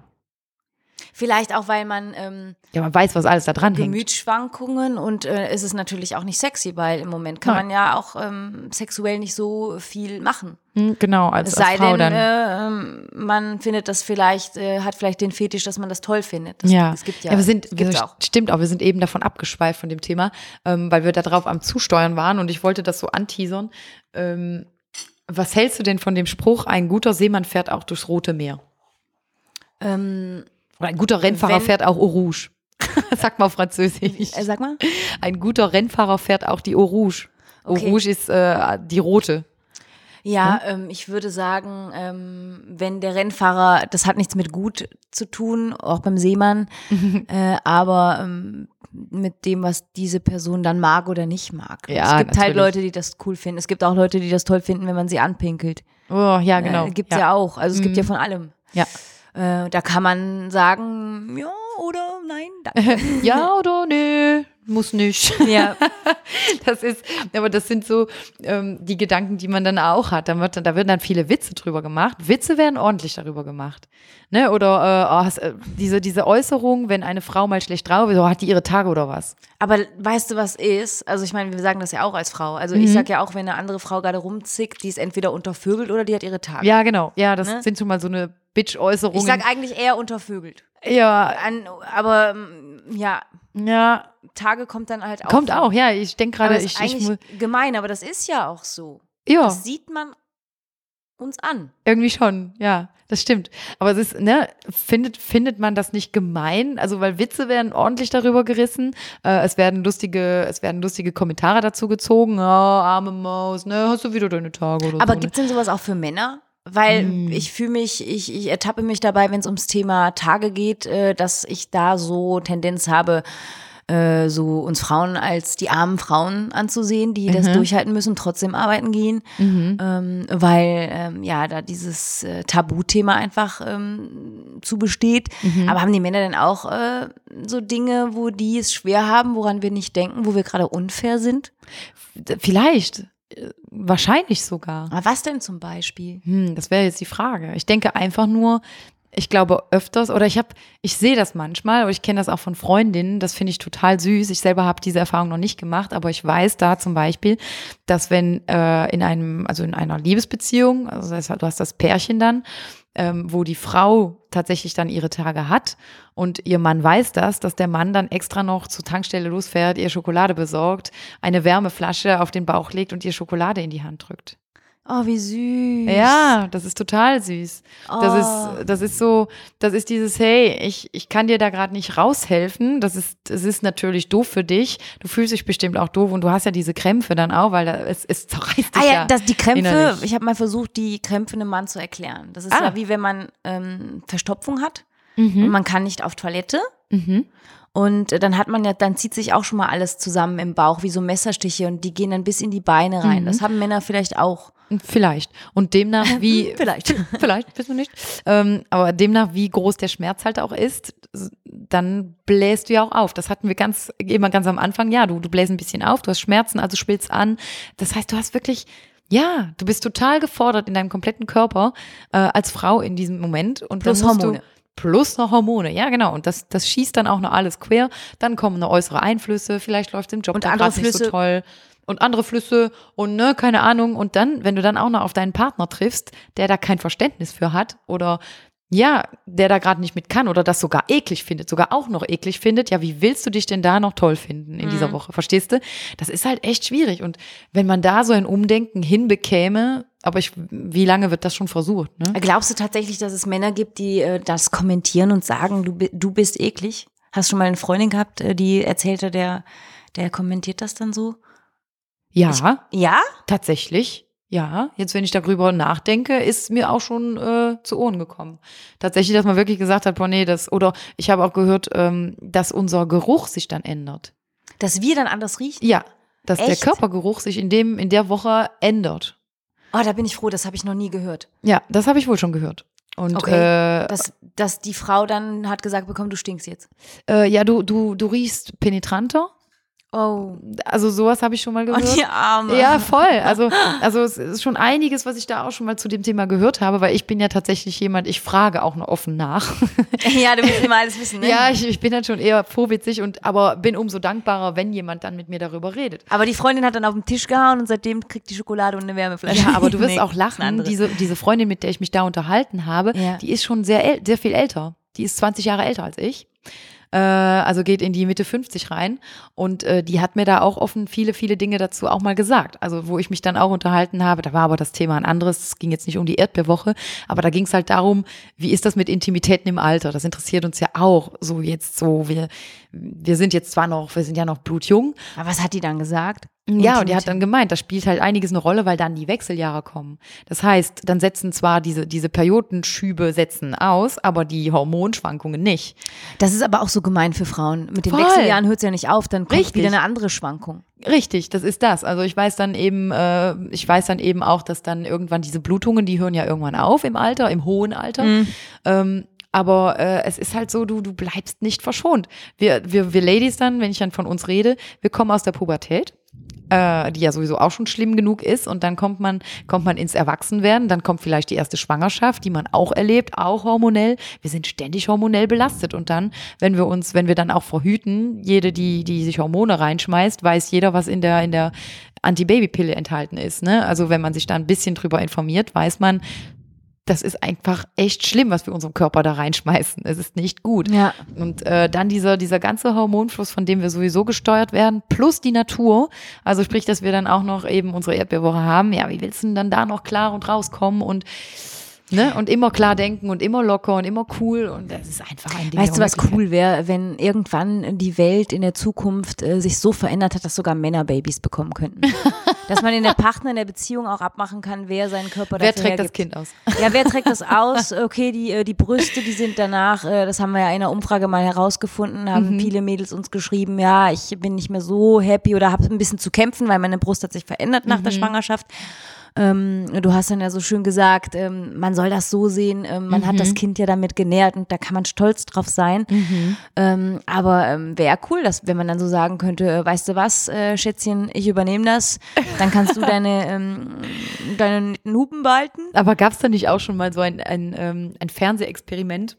Vielleicht auch, weil man ähm, ja, man weiß, was alles da dran hängt. Gemütsschwankungen und äh, ist es natürlich auch nicht sexy, weil im Moment kann Nein. man ja auch ähm, sexuell nicht so viel machen. Hm, Genau, als, Es als sei Frau denn, dann. äh, ähm, man findet das vielleicht, äh, hat vielleicht den Fetisch, dass man das toll findet. Das, ja. Es gibt ja, wir sind, wir, auch. stimmt auch, wir sind eben davon abgeschweift von dem Thema, ähm, weil wir da drauf am Zusteuern waren und ich wollte das so anteasern. Ähm, was hältst du denn von dem Spruch, ein guter Seemann fährt auch durchs Rote Meer? Ähm, Oder ein guter Rennfahrer Wenn- fährt auch Eau Rouge. *laughs* Sag mal Französisch. äh, sag mal. Ein guter Rennfahrer fährt auch die Eau Rouge. Okay. Eau Rouge ist äh, die rote. Ja, ähm, ich würde sagen, ähm, wenn der Rennfahrer, das hat nichts mit gut zu tun, auch beim Seemann, *laughs* äh, aber ähm, mit dem, was diese Person dann mag oder nicht mag. Ja, es gibt halt natürlich. Leute, die das cool finden. Es gibt auch Leute, die das toll finden, wenn man sie anpinkelt. Oh, ja, genau. Äh, gibt's ja. auch. Also es gibt ja von allem. Ja. Äh, da kann man sagen, ja oder nein, danke. *laughs* ja oder nö. muss nicht. *laughs* Ja. Das ist, aber das sind so ähm, die Gedanken, die man dann auch hat. Da, wird, da werden dann viele Witze drüber gemacht. Witze werden ordentlich darüber gemacht. Ne? Oder äh, oh, äh, diese, diese Äußerung, wenn eine Frau mal schlecht drauf ist, oh, hat die ihre Tage oder was? Aber weißt du, was ist? Also ich meine, wir sagen das ja auch als Frau. Also ich sag ja auch, wenn eine andere Frau gerade rumzickt, die ist entweder untervögelt oder die hat ihre Tage. Ja, genau. Ja, das Ne? sind schon mal so eine Bitch-Äußerungen. Ich sag eigentlich eher untervögelt. Ja, An, aber ähm, ja, ja, Tage kommt dann halt auch. kommt auch. Ja, ich denke Aber gerade, das ist ich, ich eigentlich mu- gemein, aber das ist ja auch so. ja. Das sieht man uns an. Irgendwie schon, ja, das stimmt. Aber es ist, ne, findet, findet man das nicht gemein? Also, weil Witze werden ordentlich darüber gerissen. Äh, es werden lustige, es werden lustige Kommentare dazu gezogen. Oh, arme Maus, ne, hast du wieder deine Tage oder Aber so. ne? gibt es denn sowas auch für Männer? Weil Hm. ich fühle mich, ich, ich ertappe mich dabei, wenn es ums Thema Tage geht, äh, dass ich da so Tendenz habe, äh, so uns Frauen als die armen Frauen anzusehen, die das Mhm. durchhalten müssen, trotzdem arbeiten gehen, ähm, weil ähm, ja da dieses äh, Tabuthema einfach ähm, zu besteht. Mhm. Aber haben die Männer denn auch äh, so Dinge, wo die es schwer haben, woran wir nicht denken, wo wir gerade unfair sind? Vielleicht, äh, wahrscheinlich sogar. Aber was denn zum Beispiel? Hm, das wäre jetzt die Frage. Ich denke einfach nur, ich glaube öfters, oder ich habe, ich sehe das manchmal, oder ich kenne das auch von Freundinnen, das finde ich total süß. Ich selber habe diese Erfahrung noch nicht gemacht, aber ich weiß da zum Beispiel, dass wenn äh, in einem, also in einer Liebesbeziehung, also das du hast das Pärchen dann, ähm, wo die Frau tatsächlich dann ihre Tage hat und ihr Mann weiß das, dass der Mann dann extra noch zur Tankstelle losfährt, ihr Schokolade besorgt, eine Wärmeflasche auf den Bauch legt und ihr Schokolade in die Hand drückt. Oh, wie süß. Ja, das ist total süß. Das Oh. ist, das ist so, das ist dieses, hey, ich, ich kann dir da gerade nicht raushelfen. Das ist, es ist natürlich doof für dich. Du fühlst dich bestimmt auch doof und du hast ja diese Krämpfe dann auch, weil da, es, es zerreißt dich Ah ja, ja. das, die Krämpfe, innerlich. ich habe mal versucht, die Krämpfe einem Mann zu erklären. Das ist Ah. ja wie wenn man ähm, Verstopfung hat und man kann nicht auf Toilette. Mhm. Und äh, dann hat man ja, dann zieht sich auch schon mal alles zusammen im Bauch, wie so Messerstiche und die gehen dann bis in die Beine rein. Mhm. Das haben Männer vielleicht auch. Vielleicht. Und demnach, *laughs* wie. Vielleicht. *laughs* vielleicht, wissen wir nicht. Ähm, aber demnach, wie groß der Schmerz halt auch ist, dann bläst du ja auch auf. Das hatten wir ganz, immer ganz am Anfang. Ja, du, du bläst ein bisschen auf, du hast Schmerzen, also spillst an. Das heißt, du hast wirklich. Ja, du bist total gefordert in deinem kompletten Körper äh, als Frau in diesem Moment. Und Plus Hormone. Du, plus noch Hormone, ja genau. Und das, das schießt dann auch noch alles quer. Dann kommen noch äußere Einflüsse, vielleicht läuft es im Job Und andere nicht so toll. Und andere Flüsse und ne, keine Ahnung. Und dann, wenn du dann auch noch auf deinen Partner triffst, der da kein Verständnis für hat oder ja, der da gerade nicht mit kann oder das sogar eklig findet, sogar auch noch eklig findet, ja, wie willst du dich denn da noch toll finden in dieser Woche? Verstehst du? Das ist halt echt schwierig. Und wenn man da so ein Umdenken hinbekäme, aber ich, wie lange wird das schon versucht, ne? Glaubst du tatsächlich, dass es Männer gibt, die äh, das kommentieren und sagen, du, du bist eklig? Hast du schon mal eine Freundin gehabt, äh, die erzählte, der, der kommentiert das dann so? Ja, Ja? tatsächlich. Ja, jetzt wenn ich darüber nachdenke, ist mir auch schon äh, zu Ohren gekommen. Tatsächlich, dass man wirklich gesagt hat, boah, nee, das, oder ich habe auch gehört, ähm, dass unser Geruch sich dann ändert. Dass wir dann anders riechen? Ja, dass der Echt? Körpergeruch sich in dem, in der Woche ändert. Oh, da bin ich froh, das habe ich noch nie gehört. Ja, das habe ich wohl schon gehört. Und Okay. äh, Dass, dass die Frau dann hat gesagt bekommen, du stinkst jetzt. äh, ja, du, du, du riechst penetranter. Oh. Also sowas habe ich schon mal Und gehört. die Arme. Ja, voll. Also, also es ist schon einiges, was ich da auch schon mal zu dem Thema gehört habe, weil ich bin ja tatsächlich jemand, ich frage auch noch offen nach. *laughs* ja, du willst immer alles wissen, ne? Ja, ich, ich bin dann schon eher vorwitzig und aber bin umso dankbarer, wenn jemand dann mit mir darüber redet. Aber die Freundin hat dann auf den Tisch gehauen und seitdem kriegt die Schokolade und eine Wärmeflasche. Ja, aber du *laughs* wirst Nee, auch lachen. Diese, diese Freundin, mit der ich mich da unterhalten habe, Ja. die ist schon sehr, sehr viel älter. Die ist 20 Jahre älter als ich. Äh, also geht in die Mitte 50 rein. Und äh, die hat mir da auch offen viele, viele Dinge dazu auch mal gesagt. Also wo ich mich dann auch unterhalten habe, da war aber das Thema ein anderes. Es ging jetzt nicht um die Erdbeerwoche, aber da ging es halt darum, wie ist das mit Intimitäten im Alter? Das interessiert uns ja auch so jetzt so. Wir, wir sind jetzt zwar noch, wir sind ja noch blutjung, Aber was hat die dann gesagt? Ja, und die hat dann gemeint, da spielt halt einiges eine Rolle, weil dann die Wechseljahre kommen. Das heißt, dann setzen zwar diese, diese Periodenschübe setzen aus, aber die Hormonschwankungen nicht. Das ist aber auch so gemein für Frauen. Mit den Voll. Wechseljahren hört es ja nicht auf, dann kommt Richtig. wieder eine andere Schwankung. Richtig, das ist das. Also ich weiß dann eben, äh, ich weiß dann eben auch, dass dann irgendwann diese Blutungen, die hören ja irgendwann auf im Alter, im hohen Alter. Ähm, Aber äh, es ist halt so, du, du bleibst nicht verschont. Wir, wir, wir Ladies dann, wenn ich dann von uns rede, wir kommen aus der Pubertät äh, die ja sowieso auch schon schlimm genug ist. Und dann kommt man, kommt man ins Erwachsenwerden, dann kommt vielleicht die erste Schwangerschaft, die man auch erlebt, auch hormonell. Wir sind ständig hormonell belastet. Und dann, wenn wir uns, wenn wir dann auch verhüten, jede, die, die sich Hormone reinschmeißt, weiß jeder, was in der, in der Antibabypille enthalten ist. Ne? Also wenn man sich da ein bisschen drüber informiert, weiß man, das ist einfach echt schlimm, was wir unserem Körper da reinschmeißen. Es ist nicht gut. Ja. Und äh, dann dieser, dieser ganze Hormonfluss, von dem wir sowieso gesteuert werden, plus die Natur, also sprich, dass wir dann auch noch eben unsere Erdbeerwoche haben, ja, wie willst du denn dann da noch klar und rauskommen und Ne? Und immer klar denken und immer locker und immer cool. Und das ist einfach ein Ding. Weißt du, was cool wäre, wenn irgendwann die Welt in der Zukunft äh, sich so verändert hat, dass sogar Männer Babys bekommen könnten? *laughs* dass man in der Partner, in der Beziehung auch abmachen kann, wer seinen Körper Wer dafür trägt das hergibt. Kind aus? Ja, wer trägt das *laughs* aus? Okay, die, äh, die Brüste, die sind danach, äh, das haben wir ja in einer Umfrage mal herausgefunden, haben viele Mädels uns geschrieben, ja, ich bin nicht mehr so happy oder habe ein bisschen zu kämpfen, weil meine Brust hat sich verändert nach der Schwangerschaft. Ähm, du hast dann ja so schön gesagt, ähm, man soll das so sehen, ähm, man hat das Kind ja damit genährt und da kann man stolz drauf sein. Ähm, aber ähm, wäre cool, dass, wenn man dann so sagen könnte, äh, weißt du was, äh, Schätzchen, ich übernehme das, dann kannst du *laughs* deine, ähm, deine Hupen behalten. Aber gab es da nicht auch schon mal so ein, ein, ähm, ein Fernsehexperiment?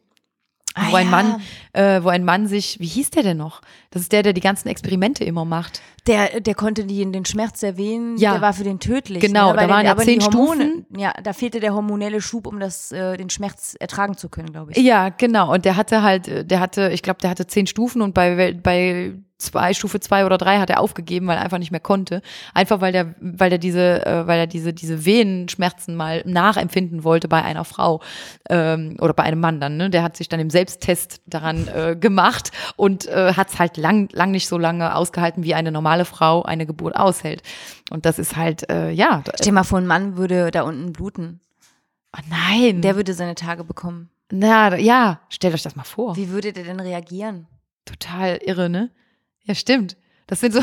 Ah, wo ein ja. Mann, äh, wo ein Mann sich, wie hieß der denn noch? Das ist der, der die ganzen Experimente immer macht. Der, der konnte die, den Schmerz erwähnen, Ja. der war für den tödlich. Genau, ne? da Weil waren den- ja zehn Hormone, Stufen. Ja, da fehlte der hormonelle Schub, um das, äh, den Schmerz ertragen zu können, glaube ich. Ja, genau. Und der hatte halt, äh, der hatte, ich glaube, der hatte zehn Stufen und bei, bei zwei, Stufe zwei oder drei hat er aufgegeben, weil er einfach nicht mehr konnte. Einfach weil der, weil der diese, äh, weil er diese, diese Venenschmerzen mal nachempfinden wollte bei einer Frau ähm, oder bei einem Mann dann. Ne? Der hat sich dann im Selbsttest daran äh, gemacht und äh, hat es halt lang, lang nicht so lange ausgehalten, wie eine normale Frau eine Geburt aushält. Und das ist halt, äh, ja. Stell mal vor, ein Mann würde da unten bluten. Oh nein. Der würde seine Tage bekommen. Na, ja, stellt euch das mal vor. Wie würde der denn reagieren? Total irre, ne? Ja, stimmt. Das sind so.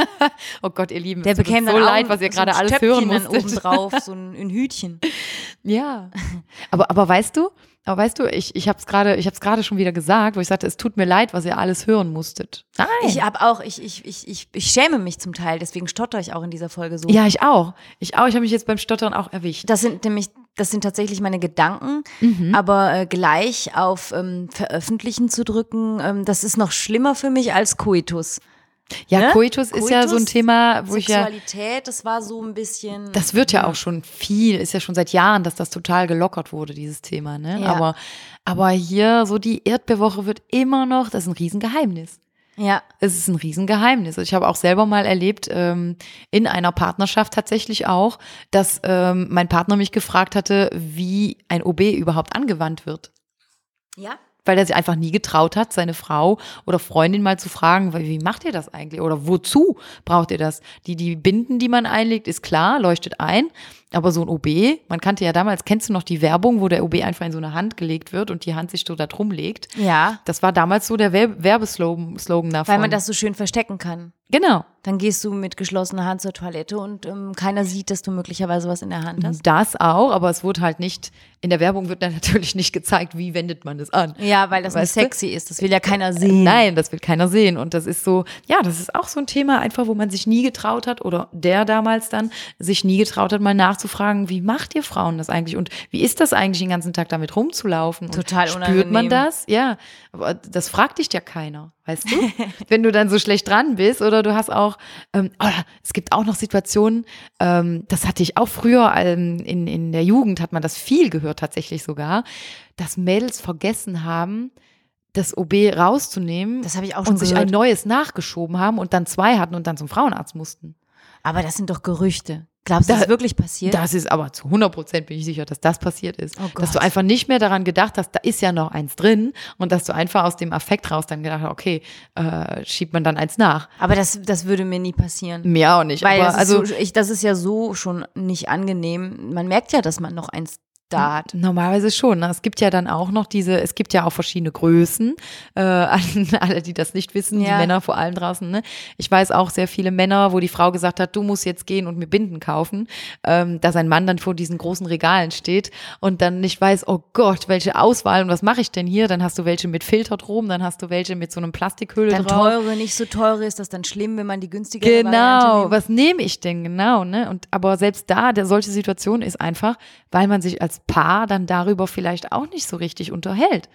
*laughs* oh Gott, ihr Lieben, Der bekäme so leid, was ihr so gerade alles hören musstet. oben drauf, *laughs* so ein, ein Hütchen. Ja. *laughs* Aber, aber weißt du, aber weißt du, ich, ich habe es gerade, ich habe es gerade schon wieder gesagt, wo ich sagte, es tut mir leid, was ihr alles hören musstet. Nein. Ich habe auch, ich, ich, ich, ich, ich schäme mich zum Teil, deswegen stotter ich auch in dieser Folge so. ja, ich auch. Ich auch. Ich habe mich jetzt beim Stottern auch erwischt. Das sind nämlich, das sind tatsächlich meine Gedanken, Mhm. aber äh, gleich auf ähm, Veröffentlichen zu drücken, ähm, das ist noch schlimmer für mich als Coitus. Ja, ne? Coitus, ist ja so ein Coitus, Thema, wo ich ja. Sexualität, das war so ein bisschen. Das wird ja auch schon viel, ist ja schon seit Jahren, dass das total gelockert wurde, dieses Thema, ne? Ja. Aber, aber hier, so die Erdbeerwoche wird immer noch, das ist ein Riesengeheimnis. ja, Es ist ein Riesengeheimnis. Ich habe auch selber mal erlebt, ähm, in einer Partnerschaft tatsächlich auch, dass ähm, mein Partner mich gefragt hatte, wie ein OB überhaupt angewandt wird. ja. Weil er sich einfach nie getraut hat, seine Frau oder Freundin mal zu fragen, wie macht ihr das eigentlich? Oder wozu braucht ihr das? Die, die Binden, die man einlegt, ist klar, leuchtet ein. Aber so ein OB, man kannte ja damals, kennst du noch die Werbung, wo der OB einfach in so eine Hand gelegt wird und die Hand sich so da drum legt? Ja, Das war damals so der Werb- Werbeslogan Slogan davon. weil man das so schön verstecken kann. Genau. Dann gehst du mit geschlossener Hand zur Toilette und ähm, keiner sieht, dass du möglicherweise was in der Hand hast. Das auch, aber es wurde halt nicht, in der Werbung wird dann *laughs* natürlich nicht gezeigt, wie wendet man das an. Ja, weil das nicht Weißt du? sexy ist. Das will ja keiner sehen. Nein, das will keiner sehen. Und das ist so, ja, das ist auch so ein Thema, einfach, wo man sich nie getraut hat, oder der damals dann, sich nie getraut hat, mal nachzufragen, wie macht ihr Frauen das eigentlich? Und wie ist das eigentlich, den ganzen Tag damit rumzulaufen? Und Total Spürt man unangenehm. das? Ja, aber das fragt dich ja keiner, weißt du? *laughs* Wenn du dann so schlecht dran bist oder du hast auch, ähm, oh, es gibt auch noch Situationen, ähm, das hatte ich auch früher ähm, in, in der Jugend, hat man das viel gehört tatsächlich sogar, dass Mädels vergessen haben, das OB rauszunehmen Das ich auch schon und sich gehört. ein neues nachgeschoben haben und dann zwei hatten und dann zum Frauenarzt mussten. Aber das sind doch Gerüchte. Glaubst du, Da- das ist wirklich passiert? Das ist aber zu 100 Prozent bin ich sicher, dass das passiert ist. Oh dass du einfach nicht mehr daran gedacht hast, da ist ja noch eins drin und dass du einfach aus dem Affekt raus dann gedacht hast, okay, äh, schiebt man dann eins nach. Aber das, das würde mir nie passieren. Mir auch nicht. Weil aber das, also, ist so, ich, das ist ja so schon nicht angenehm. Man merkt ja, dass man noch eins da hat. Normalerweise schon. Ne? Es gibt ja dann auch noch diese, es gibt ja auch verschiedene Größen, äh, *laughs* an alle, die das nicht wissen, Ja. die Männer vor allem draußen. Ne? Ich weiß auch sehr viele Männer, wo die Frau gesagt hat, du musst jetzt gehen und mir Binden kaufen, ähm, dass ein Mann dann vor diesen großen Regalen steht und dann nicht weiß, oh Gott, welche Auswahl und was mache ich denn hier? Dann hast du welche mit Filter drum, dann hast du welche mit so einem Plastikhülle Dann drauf. teure, nicht so teure, ist das dann schlimm, wenn man die günstigere Genau, nimmt? was nehme ich denn genau, ne? Und aber selbst da, der solche Situation ist einfach, weil man sich als Paar dann darüber vielleicht auch nicht so richtig unterhält.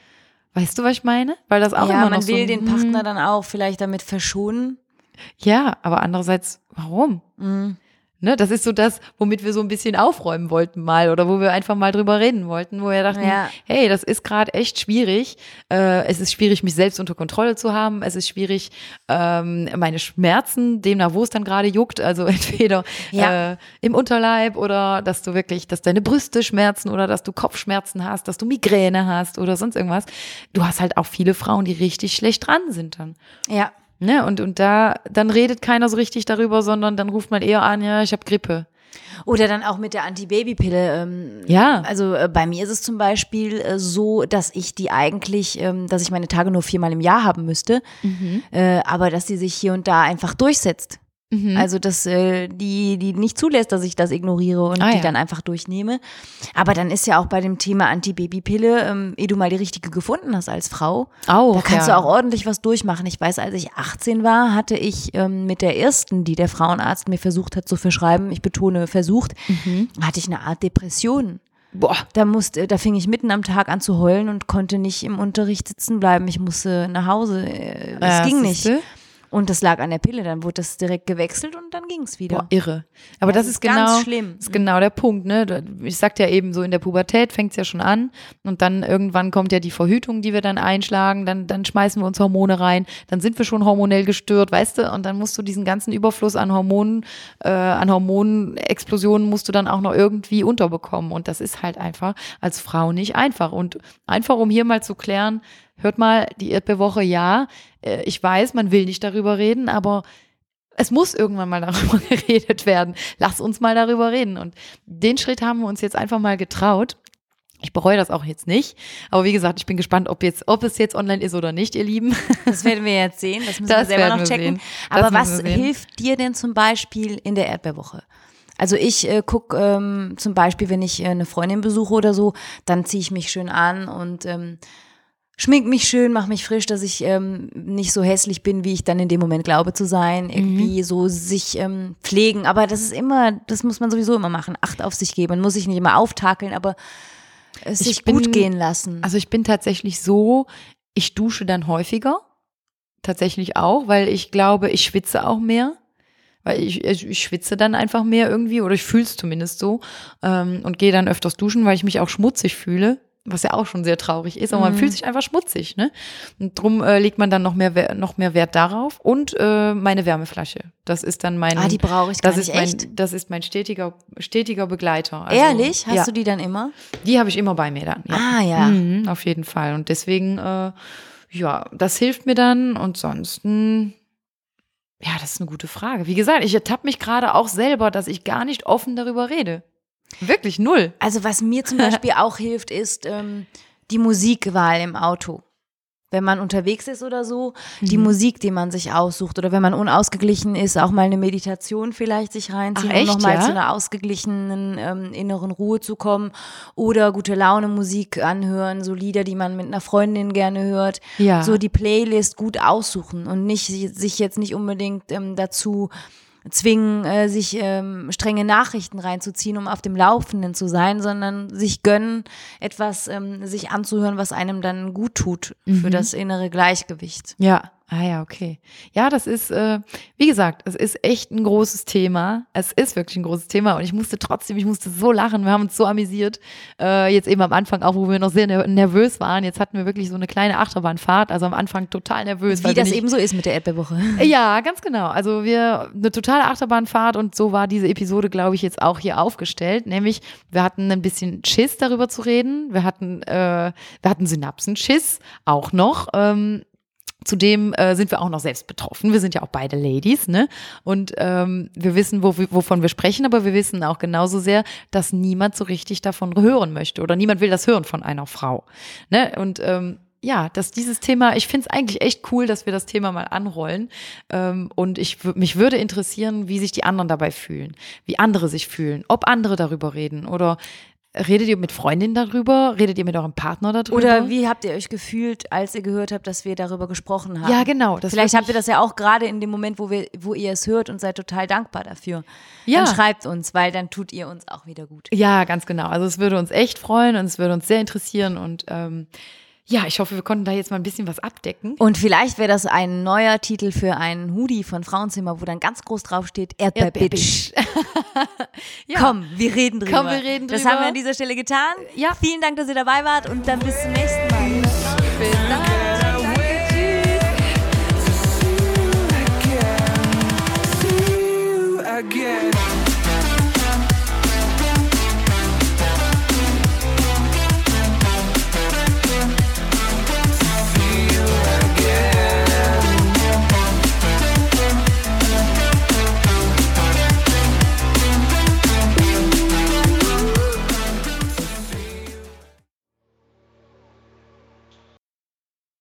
Weißt du, was ich meine? Weil das auch ja, immer man noch will so den Partner dann auch vielleicht damit verschonen. Ja, aber andererseits, warum? Mhm. Ne, das ist so das, womit wir so ein bisschen aufräumen wollten mal oder wo wir einfach mal drüber reden wollten, wo wir dachten, Ja. hey, das ist gerade echt schwierig. Äh, es ist schwierig, mich selbst unter Kontrolle zu haben. Es ist schwierig, ähm, meine Schmerzen, demnach, wo es dann gerade juckt, also *laughs* entweder Ja. äh, im Unterleib oder dass du wirklich, dass deine Brüste schmerzen oder dass du Kopfschmerzen hast, dass du Migräne hast oder sonst irgendwas. Du hast halt auch viele Frauen, die richtig schlecht dran sind dann. Ja. Ne? Und, und da, dann redet keiner so richtig darüber, sondern dann ruft man eher an, ja, ich habe Grippe. Oder dann auch mit der Antibabypille. Ähm, Ja. Also äh, bei mir ist es zum Beispiel äh, so, dass ich die eigentlich, ähm, dass ich meine Tage nur viermal im Jahr haben müsste, äh, aber dass die sich hier und da einfach durchsetzt. Mhm. Also dass äh, die, die nicht zulässt, dass ich das ignoriere und Ah, die ja. dann einfach durchnehme. Aber dann ist ja auch bei dem Thema Antibabypille, ähm, ehe du mal die richtige gefunden hast als Frau, Auch, da kannst ja. du auch ordentlich was durchmachen. Ich weiß, als ich 18 war, hatte ich ähm, mit der ersten, die der Frauenarzt mir versucht hat zu verschreiben, ich betone versucht, Mhm. hatte ich eine Art Depression. Boah. Da musste, da fing ich mitten am Tag an zu heulen und konnte nicht im Unterricht sitzen bleiben. Ich musste nach Hause. Äh, Es Ja, ging nicht. siehste? Und das lag an der Pille. Dann wurde das direkt gewechselt und dann ging es wieder. Boah, irre. Aber das, das ist ist genau, schlimm. Ist genau der Punkt, ne? Ich sagte ja eben so, in der Pubertät fängt es ja schon an und dann irgendwann kommt ja die Verhütung, die wir dann einschlagen, dann, dann schmeißen wir uns Hormone rein, dann sind wir schon hormonell gestört, weißt du? Und dann musst du diesen ganzen Überfluss an Hormonen, äh, an Hormonexplosionen musst du dann auch noch irgendwie unterbekommen. Und das ist halt einfach als Frau nicht einfach. Und einfach, um hier mal zu klären, hört mal, die Erdbeerwoche, ja, äh, ich weiß, man will nicht darüber reden, aber es muss irgendwann mal *laughs* darüber geredet werden. Lass uns mal darüber reden. Und den Schritt haben wir uns jetzt einfach mal getraut. Ich bereue das auch jetzt nicht. Aber wie gesagt, ich bin gespannt, ob, jetzt, ob es jetzt online ist oder nicht, ihr Lieben. Das werden wir jetzt sehen. Das müssen Das wir selber noch checken. Aber was hilft dir denn zum Beispiel in der Erdbeerwoche? Also ich äh, gucke ähm, zum Beispiel, wenn ich äh, eine Freundin besuche oder so, dann ziehe ich mich schön an und ähm, schmink mich schön, mache mich frisch, dass ich ähm, nicht so hässlich bin, wie ich dann in dem Moment glaube zu sein. Irgendwie Mhm. so sich ähm, pflegen. Aber das ist immer, das muss man sowieso immer machen. Acht auf sich geben. Man muss sich nicht immer auftakeln, aber es Ich sich gut bin- gehen lassen. Also ich bin tatsächlich so, ich dusche dann häufiger. Tatsächlich auch, weil ich glaube, ich schwitze auch mehr. Weil ich, ich, ich schwitze dann einfach mehr irgendwie oder ich fühle es zumindest so ähm, und gehe dann öfters duschen, weil ich mich auch schmutzig fühle. Was ja auch schon sehr traurig ist, aber man Mhm. fühlt sich einfach schmutzig, ne? Und drum äh, legt man dann noch mehr, noch mehr Wert darauf. Und äh, meine Wärmeflasche. Das ist dann mein. ah, die brauche ich gar das nicht ist mein, echt. das ist mein stetiger, stetiger Begleiter. Also, Ehrlich? Hast ja, du die dann immer? die habe ich immer bei mir dann. Ja. Ah, ja. Mhm, auf jeden Fall. Und deswegen, äh, ja, das hilft mir dann. Und sonst, mh, ja, das ist eine gute Frage. Wie gesagt, ich ertappe mich gerade auch selber, dass ich gar nicht offen darüber rede. Wirklich null. Also was mir zum Beispiel *laughs* auch hilft, ist ähm, die Musikwahl im Auto. Wenn man unterwegs ist oder so, die Mhm. Musik, die man sich aussucht. Oder wenn man unausgeglichen ist, auch mal eine Meditation vielleicht sich reinziehen, Ach, echt, um nochmal ja? zu einer ausgeglichenen ähm, inneren Ruhe zu kommen. Oder gute Laune Musik anhören, so Lieder, die man mit einer Freundin gerne hört. Ja. So die Playlist gut aussuchen und nicht sich jetzt nicht unbedingt ähm, dazu zwingen, äh, sich ähm, strenge Nachrichten reinzuziehen, um auf dem Laufenden zu sein, sondern sich gönnen, etwas ähm, sich anzuhören, was einem dann gut tut für Mhm. das innere Gleichgewicht. Ja, ah ja, okay. Ja, das ist, äh, wie gesagt, es ist echt ein großes Thema. Es ist wirklich ein großes Thema und ich musste trotzdem, ich musste so lachen. Wir haben uns so amüsiert. Äh, jetzt eben am Anfang auch, wo wir noch sehr ner- nervös waren. Jetzt hatten wir wirklich so eine kleine Achterbahnfahrt. Also am Anfang total nervös. Wie das nicht- eben so ist mit der Erdbeerwoche. *laughs* Ja, ganz genau. Also wir eine totale Achterbahnfahrt und so war diese Episode, glaube ich, jetzt auch hier aufgestellt. Nämlich, wir hatten ein bisschen Schiss darüber zu reden. Wir hatten, äh, wir hatten Synapsenschiss auch noch. Ähm, Zudem äh, sind wir auch noch selbst betroffen. Wir sind ja auch beide Ladies, ne? Und ähm, wir wissen, wo, wovon wir sprechen, aber wir wissen auch genauso sehr, dass niemand so richtig davon hören möchte oder niemand will das hören von einer Frau. Ne? Und ähm, ja, dass dieses Thema, ich finde es eigentlich echt cool, dass wir das Thema mal anrollen. Ähm, und ich mich würde interessieren, wie sich die anderen dabei fühlen, wie andere sich fühlen, ob andere darüber reden oder Redet ihr mit Freundinnen darüber? Redet ihr mit eurem Partner darüber? Oder wie habt ihr euch gefühlt, als ihr gehört habt, dass wir darüber gesprochen haben? Ja, genau. Vielleicht habt ihr das ja auch gerade in dem Moment, wo, wir, wo ihr es hört und seid total dankbar dafür. Ja. Dann schreibt uns, weil dann tut ihr uns auch wieder gut. Ja, ganz genau. Also es würde uns echt freuen und es würde uns sehr interessieren und ähm, ja, ich hoffe, wir konnten da jetzt mal ein bisschen was abdecken. Und vielleicht wäre das ein neuer Titel für einen Hoodie von Frauenzimmer, wo dann ganz groß drauf steht Erdbeerbitch. Erdbeer *laughs* ja. Komm, wir reden drüber. Komm, wir reden drüber. Das haben wir an dieser Stelle getan. Ja. Vielen Dank, dass ihr dabei wart und dann bis zum nächsten Mal. Bis dann. again.